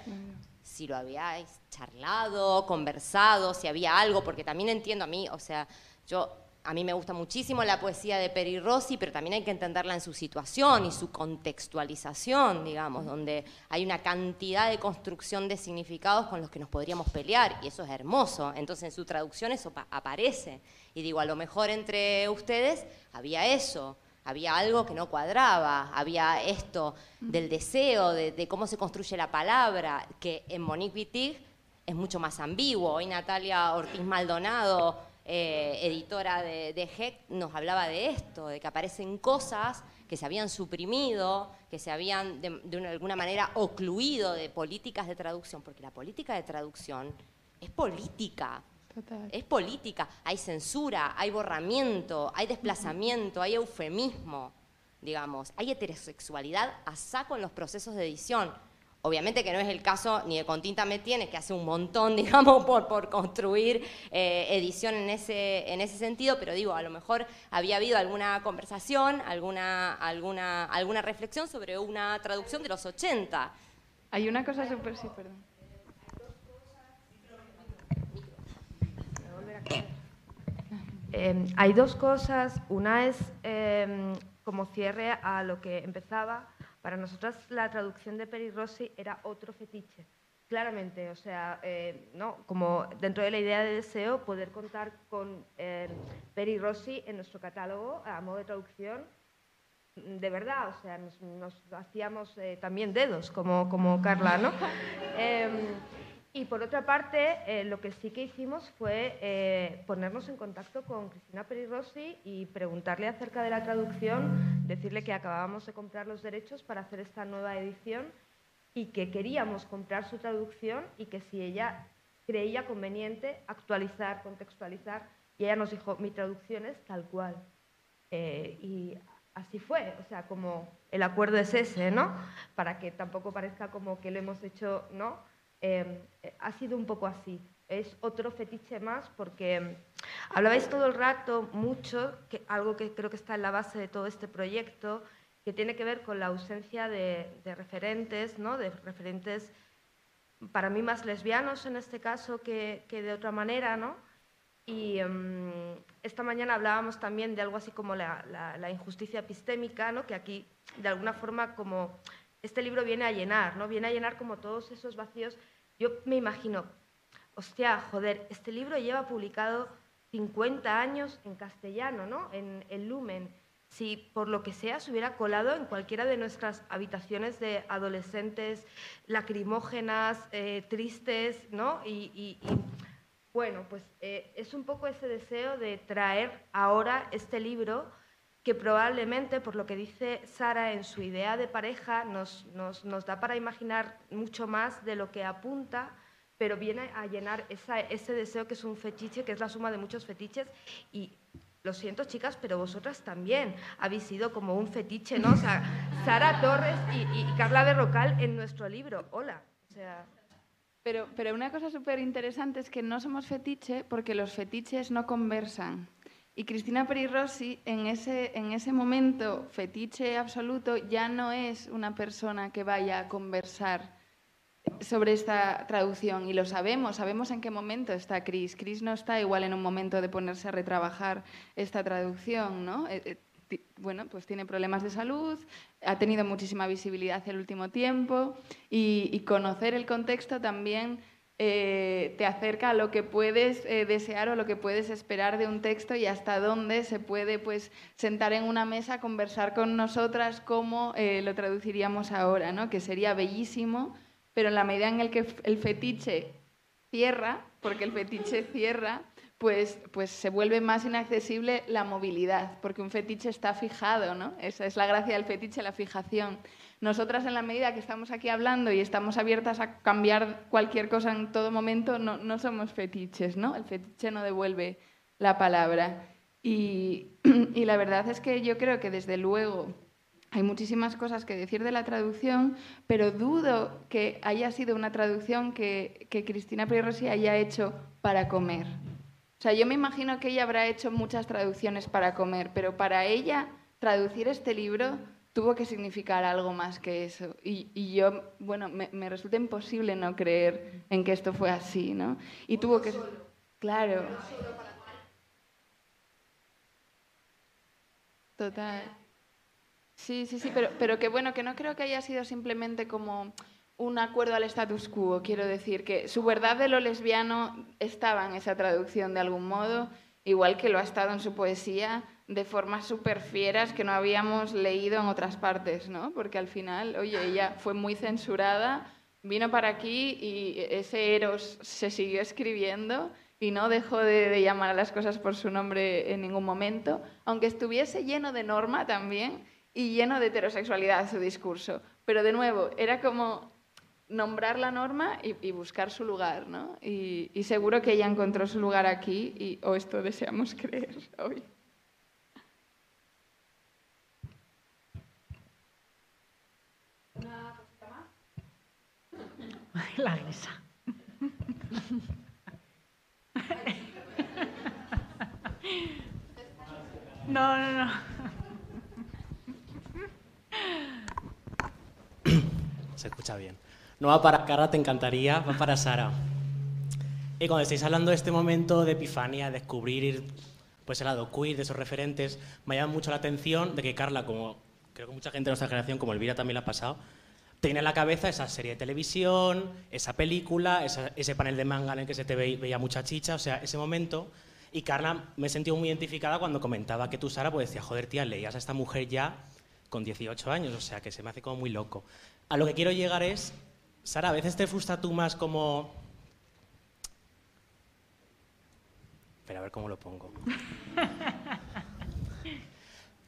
si lo habíais charlado, conversado, si había algo, porque también entiendo a mí, o sea, yo a mí me gusta muchísimo la poesía de Peri Rossi, pero también hay que entenderla en su situación y su contextualización, digamos, donde hay una cantidad de construcción de significados con los que nos podríamos pelear, y eso es hermoso. Entonces en su traducción eso pa- aparece. Y digo, a lo mejor entre ustedes había eso, había algo que no cuadraba, había esto del deseo, de, de cómo se construye la palabra, que en Monique Wittig es mucho más ambiguo. Hoy Natalia Ortiz Maldonado, eh, editora de, de HEC, nos hablaba de esto, de que aparecen cosas que se habían suprimido, que se habían de, de una- alguna manera ocluido de políticas de traducción, porque la política de traducción es política. Total. Es política, hay censura, hay borramiento, hay desplazamiento, hay eufemismo, digamos, hay heterosexualidad a saco en los procesos de edición. Obviamente que no es el caso ni de Continta Me Tienes, que hace un montón, digamos, por, por construir eh, edición en ese, en ese sentido, pero digo, a lo mejor había habido alguna conversación, alguna, alguna, alguna reflexión sobre una traducción de los 80. Hay una cosa súper... Sí, perdón. Eh, hay dos cosas. Una es eh, como cierre a lo que empezaba. Para nosotras la traducción de Peri Rossi era otro fetiche. Claramente, o sea, eh, ¿no? como dentro de la idea de deseo, poder contar con eh, Peri Rossi en nuestro catálogo a modo de traducción de verdad, o sea, nos, hacíamos eh, también dedos, como, como Carla, ¿no? Y por otra parte, eh, lo que sí que hicimos fue eh, ponernos en contacto con Cristina Peri Rossi y preguntarle acerca de la traducción, decirle que acabábamos de comprar los derechos para hacer esta nueva edición y que queríamos comprar su traducción y que si ella creía conveniente actualizar, contextualizar, y ella nos dijo, mi traducción es tal cual. Eh, y así fue, o sea, como el acuerdo es ese, ¿no? Para que tampoco parezca como que lo hemos hecho, ¿no? Eh, ha sido un poco así. es otro fetiche más porque mm, hablabais todo el rato mucho, que, algo que creo que está en la base de todo este proyecto, que tiene que ver con la ausencia de, de referentes, ¿no? de referentes para mí más lesbianos en este caso que, que de otra manera, ¿no? Y mm, esta mañana hablábamos también de algo así como la, la- la injusticia epistémica, ¿no? que aquí de alguna forma como este libro viene a llenar, ¿no? viene a llenar como todos esos vacíos. Yo me imagino, hostia, joder, este libro lleva publicado 50 años en castellano, ¿no? en el Lumen. Si por lo que sea se hubiera colado en cualquiera de nuestras habitaciones de adolescentes lacrimógenas, eh, tristes, ¿no? Y, y- y, bueno, pues eh, es un poco ese deseo de traer ahora este libro que probablemente, por lo que dice Sara en su idea de pareja, nos, da para imaginar mucho más de lo que apunta, pero viene a llenar ese deseo que es un fetiche, que es la suma de muchos fetiches. Y lo siento, chicas, pero vosotras también habéis sido como un fetiche, ¿no? O sea, Sara Torres y, y Carla Berrocal en nuestro libro. Hola. O sea, Pero, pero una cosa súper interesante es que no somos fetiche porque los fetiches no conversan. Y Cristina Peri Rossi, en ese, en ese momento fetiche absoluto, ya no es una persona que vaya a conversar sobre esta traducción. Y lo sabemos, sabemos en qué momento está Cris. Cris no está igual en un momento de ponerse a retrabajar esta traducción, ¿no? Eh, eh, bueno, pues tiene problemas de salud, ha tenido muchísima visibilidad el último tiempo y conocer el contexto también eh, te acerca a lo que puedes eh, desear o lo que puedes esperar de un texto y hasta dónde se puede pues sentar en una mesa, conversar con nosotras cómo eh, lo traduciríamos ahora, ¿no? que sería bellísimo, pero en la medida en el que el fetiche cierra, porque el fetiche cierra, pues, pues se vuelve más inaccesible la movilidad, porque un fetiche está fijado, ¿no? Esa es la gracia del fetiche, la fijación. Nosotras, en la medida que estamos aquí hablando y estamos abiertas a cambiar cualquier cosa en todo momento, no, no somos fetiches, ¿no? El fetiche no devuelve la palabra. Y, y la verdad es que yo creo que desde luego hay muchísimas cosas que decir de la traducción, pero dudo que haya sido una traducción que, que Cristina Peri Rossi haya hecho para comer. O sea, yo me imagino que ella habrá hecho muchas traducciones para comer, pero para ella traducir este libro tuvo que significar algo más que eso. Y, y yo, bueno, me, me resulta imposible no creer en que esto fue así, ¿no? Y tuvo que... Claro. Total. Sí, sí, sí, pero, pero que bueno, que no creo que haya sido simplemente como un acuerdo al status quo, quiero decir, que su verdad de lo lesbiano estaba en esa traducción de algún modo, igual que lo ha estado en su poesía, de formas súper fieras que no habíamos leído en otras partes, ¿no? Porque al final, oye, ella fue muy censurada, vino para aquí y ese Eros se siguió escribiendo y no dejó de, llamar a las cosas por su nombre en ningún momento, aunque estuviese lleno de norma también y lleno de heterosexualidad su discurso. Pero de nuevo, era como nombrar la norma y, y buscar su lugar, ¿no? Y, y seguro que ella encontró su lugar aquí, y, o esto deseamos creer hoy. La risa. No, no, no. Se escucha bien. No va para Cara, te encantaría, va para Sara. Y cuando estáis hablando de este momento de epifanía, descubrir pues el lado queer de esos referentes, me llama mucho la atención de que Carla, como creo que mucha gente de nuestra generación, como Elvira también la ha pasado, tiene en la cabeza esa serie de televisión, esa película, ese panel de manga en el que se te ve- veía mucha chicha, o sea, ese momento. Y Carla me he muy identificada cuando comentaba que tú, Sara, pues decía, joder, tía, leías a esta mujer ya con 18 años, o sea, que se me hace como muy loco. A lo que quiero llegar es, Sara, a veces te frustra tú más como... Espera, a ver cómo lo pongo.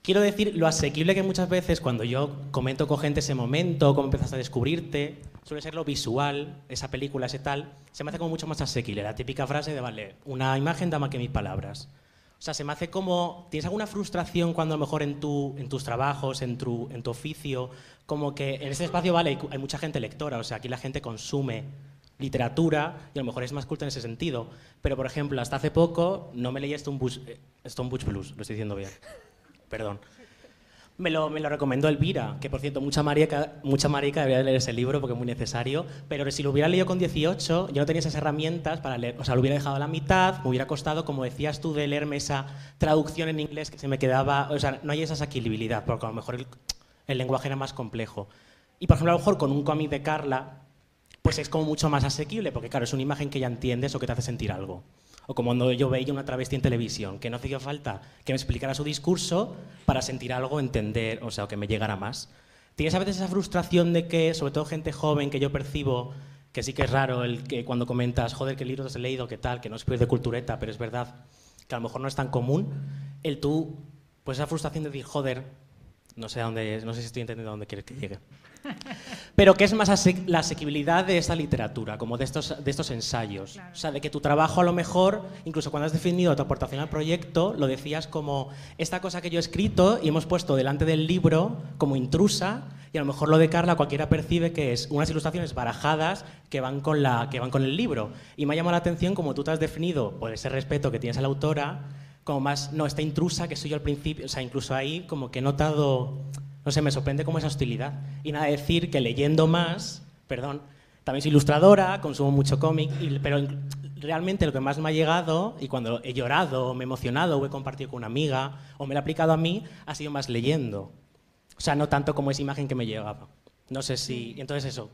Quiero decir lo asequible que muchas veces cuando yo comento con gente ese momento, cómo empezaste a descubrirte, suele ser lo visual, esa película, ese tal, se me hace como mucho más asequible. La típica frase de, vale, una imagen da más que mil palabras. O sea, se me hace como, ¿tienes alguna frustración cuando a lo mejor en, tu, en tus trabajos, en tu, en tu oficio, como que en este espacio, vale, hay, hay mucha gente lectora, o sea, aquí la gente consume literatura y a lo mejor es más culta en ese sentido. Pero, por ejemplo, hasta hace poco no me leí Stone Bush, eh, Stone Bush Blues, lo estoy diciendo bien. Perdón. Me lo, me lo recomendó Elvira, que por cierto, mucha marica, mucha marica debería leer ese libro porque es muy necesario, pero si lo hubiera leído con 18, yo no tenía esas herramientas para leer, o sea, lo hubiera dejado a la mitad, me hubiera costado, como decías tú, de leerme esa traducción en inglés que se me quedaba, o sea, no hay esa asequibilidad, porque a lo mejor el, el lenguaje era más complejo. Y por ejemplo, a lo mejor con un cómic de Carla, pues es como mucho más asequible, porque claro, es una imagen que ya entiendes o que te hace sentir algo. O como cuando yo veía una travesti en televisión, que no hacía falta que me explicara su discurso para sentir algo, entender, o sea, que me llegara más. ¿Tienes a veces esa frustración de que, sobre todo gente joven, que yo percibo, que sí que es raro el que cuando comentas, joder, qué libros has leído, qué tal, que no es de cultureta, pero es verdad que a lo mejor no es tan común, el tú, pues esa frustración de decir, joder, no sé, dónde, no sé si estoy entendiendo a dónde quieres que llegue. Pero ¿qué es más ase- la asequibilidad de esta literatura, como de estos, de estos ensayos? O sea, de que tu trabajo a lo mejor, incluso cuando has definido tu aportación al proyecto, lo decías como esta cosa que yo he escrito y hemos puesto delante del libro como intrusa y a lo mejor lo de Carla cualquiera percibe que es unas ilustraciones barajadas que van con, la, que van con el libro. Y me ha llamado la atención como tú te has definido por ese respeto que tienes a la autora, como más, no, esta intrusa que soy yo al principio, o sea, incluso ahí como que he notado, no sé, me sorprende como esa hostilidad. Y nada, decir que leyendo más, perdón, también soy ilustradora, consumo mucho cómic, pero realmente lo que más me ha llegado, y cuando he llorado, me he emocionado, o he compartido con una amiga, o me lo he aplicado a mí, ha sido más leyendo. O sea, no tanto como esa imagen que me llegaba. No sé si... Entonces eso,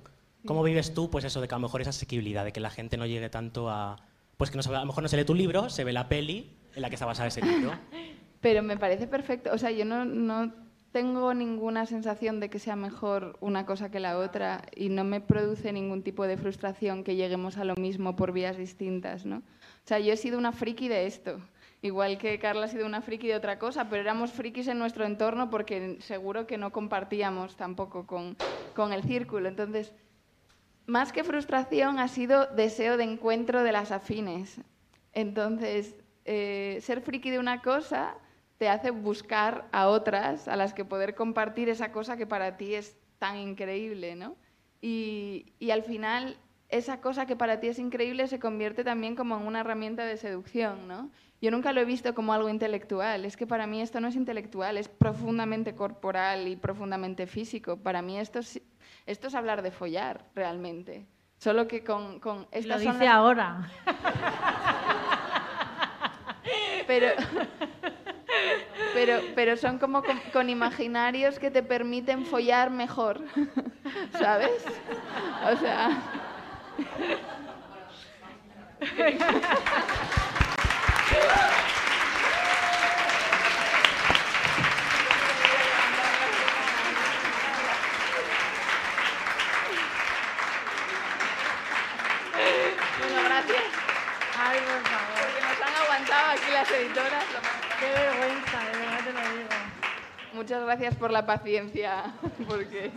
¿cómo vives tú pues eso de que a lo mejor esa asequibilidad, de que la gente no llegue tanto a... Pues que no a lo mejor no se lee tu libro, se ve la peli en la que está basada ese libro. Pero me parece perfecto. O sea, yo no, no tengo ninguna sensación de que sea mejor una cosa que la otra y no me produce ningún tipo de frustración que lleguemos a lo mismo por vías distintas, ¿no? O sea, yo he sido una friki de esto. Igual que Carla ha sido una friki de otra cosa, pero éramos frikis en nuestro entorno porque seguro que no compartíamos tampoco con, con el círculo. Entonces, más que frustración ha sido deseo de encuentro de las afines. Entonces, eh, ser friki de una cosa te hace buscar a otras a las que poder compartir esa cosa que para ti es tan increíble, ¿no? Y, y al final, esa cosa que para ti es increíble se convierte también como en una herramienta de seducción, ¿no? Yo nunca lo he visto como algo intelectual. Es que para mí esto no es intelectual, es profundamente corporal y profundamente físico. Para mí esto es, esto es hablar de follar, realmente. Solo que con... con Lo estas son dice las- ahora. pero, pero, pero son como con, con imaginarios que te permiten follar mejor, ¿sabes? O sea... Bueno, gracias. Ay, por favor. Porque nos han aguantado aquí las editoras. Qué vergüenza, de verdad te lo digo. Muchas gracias por la paciencia, porque...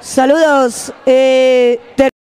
Saludos. eh,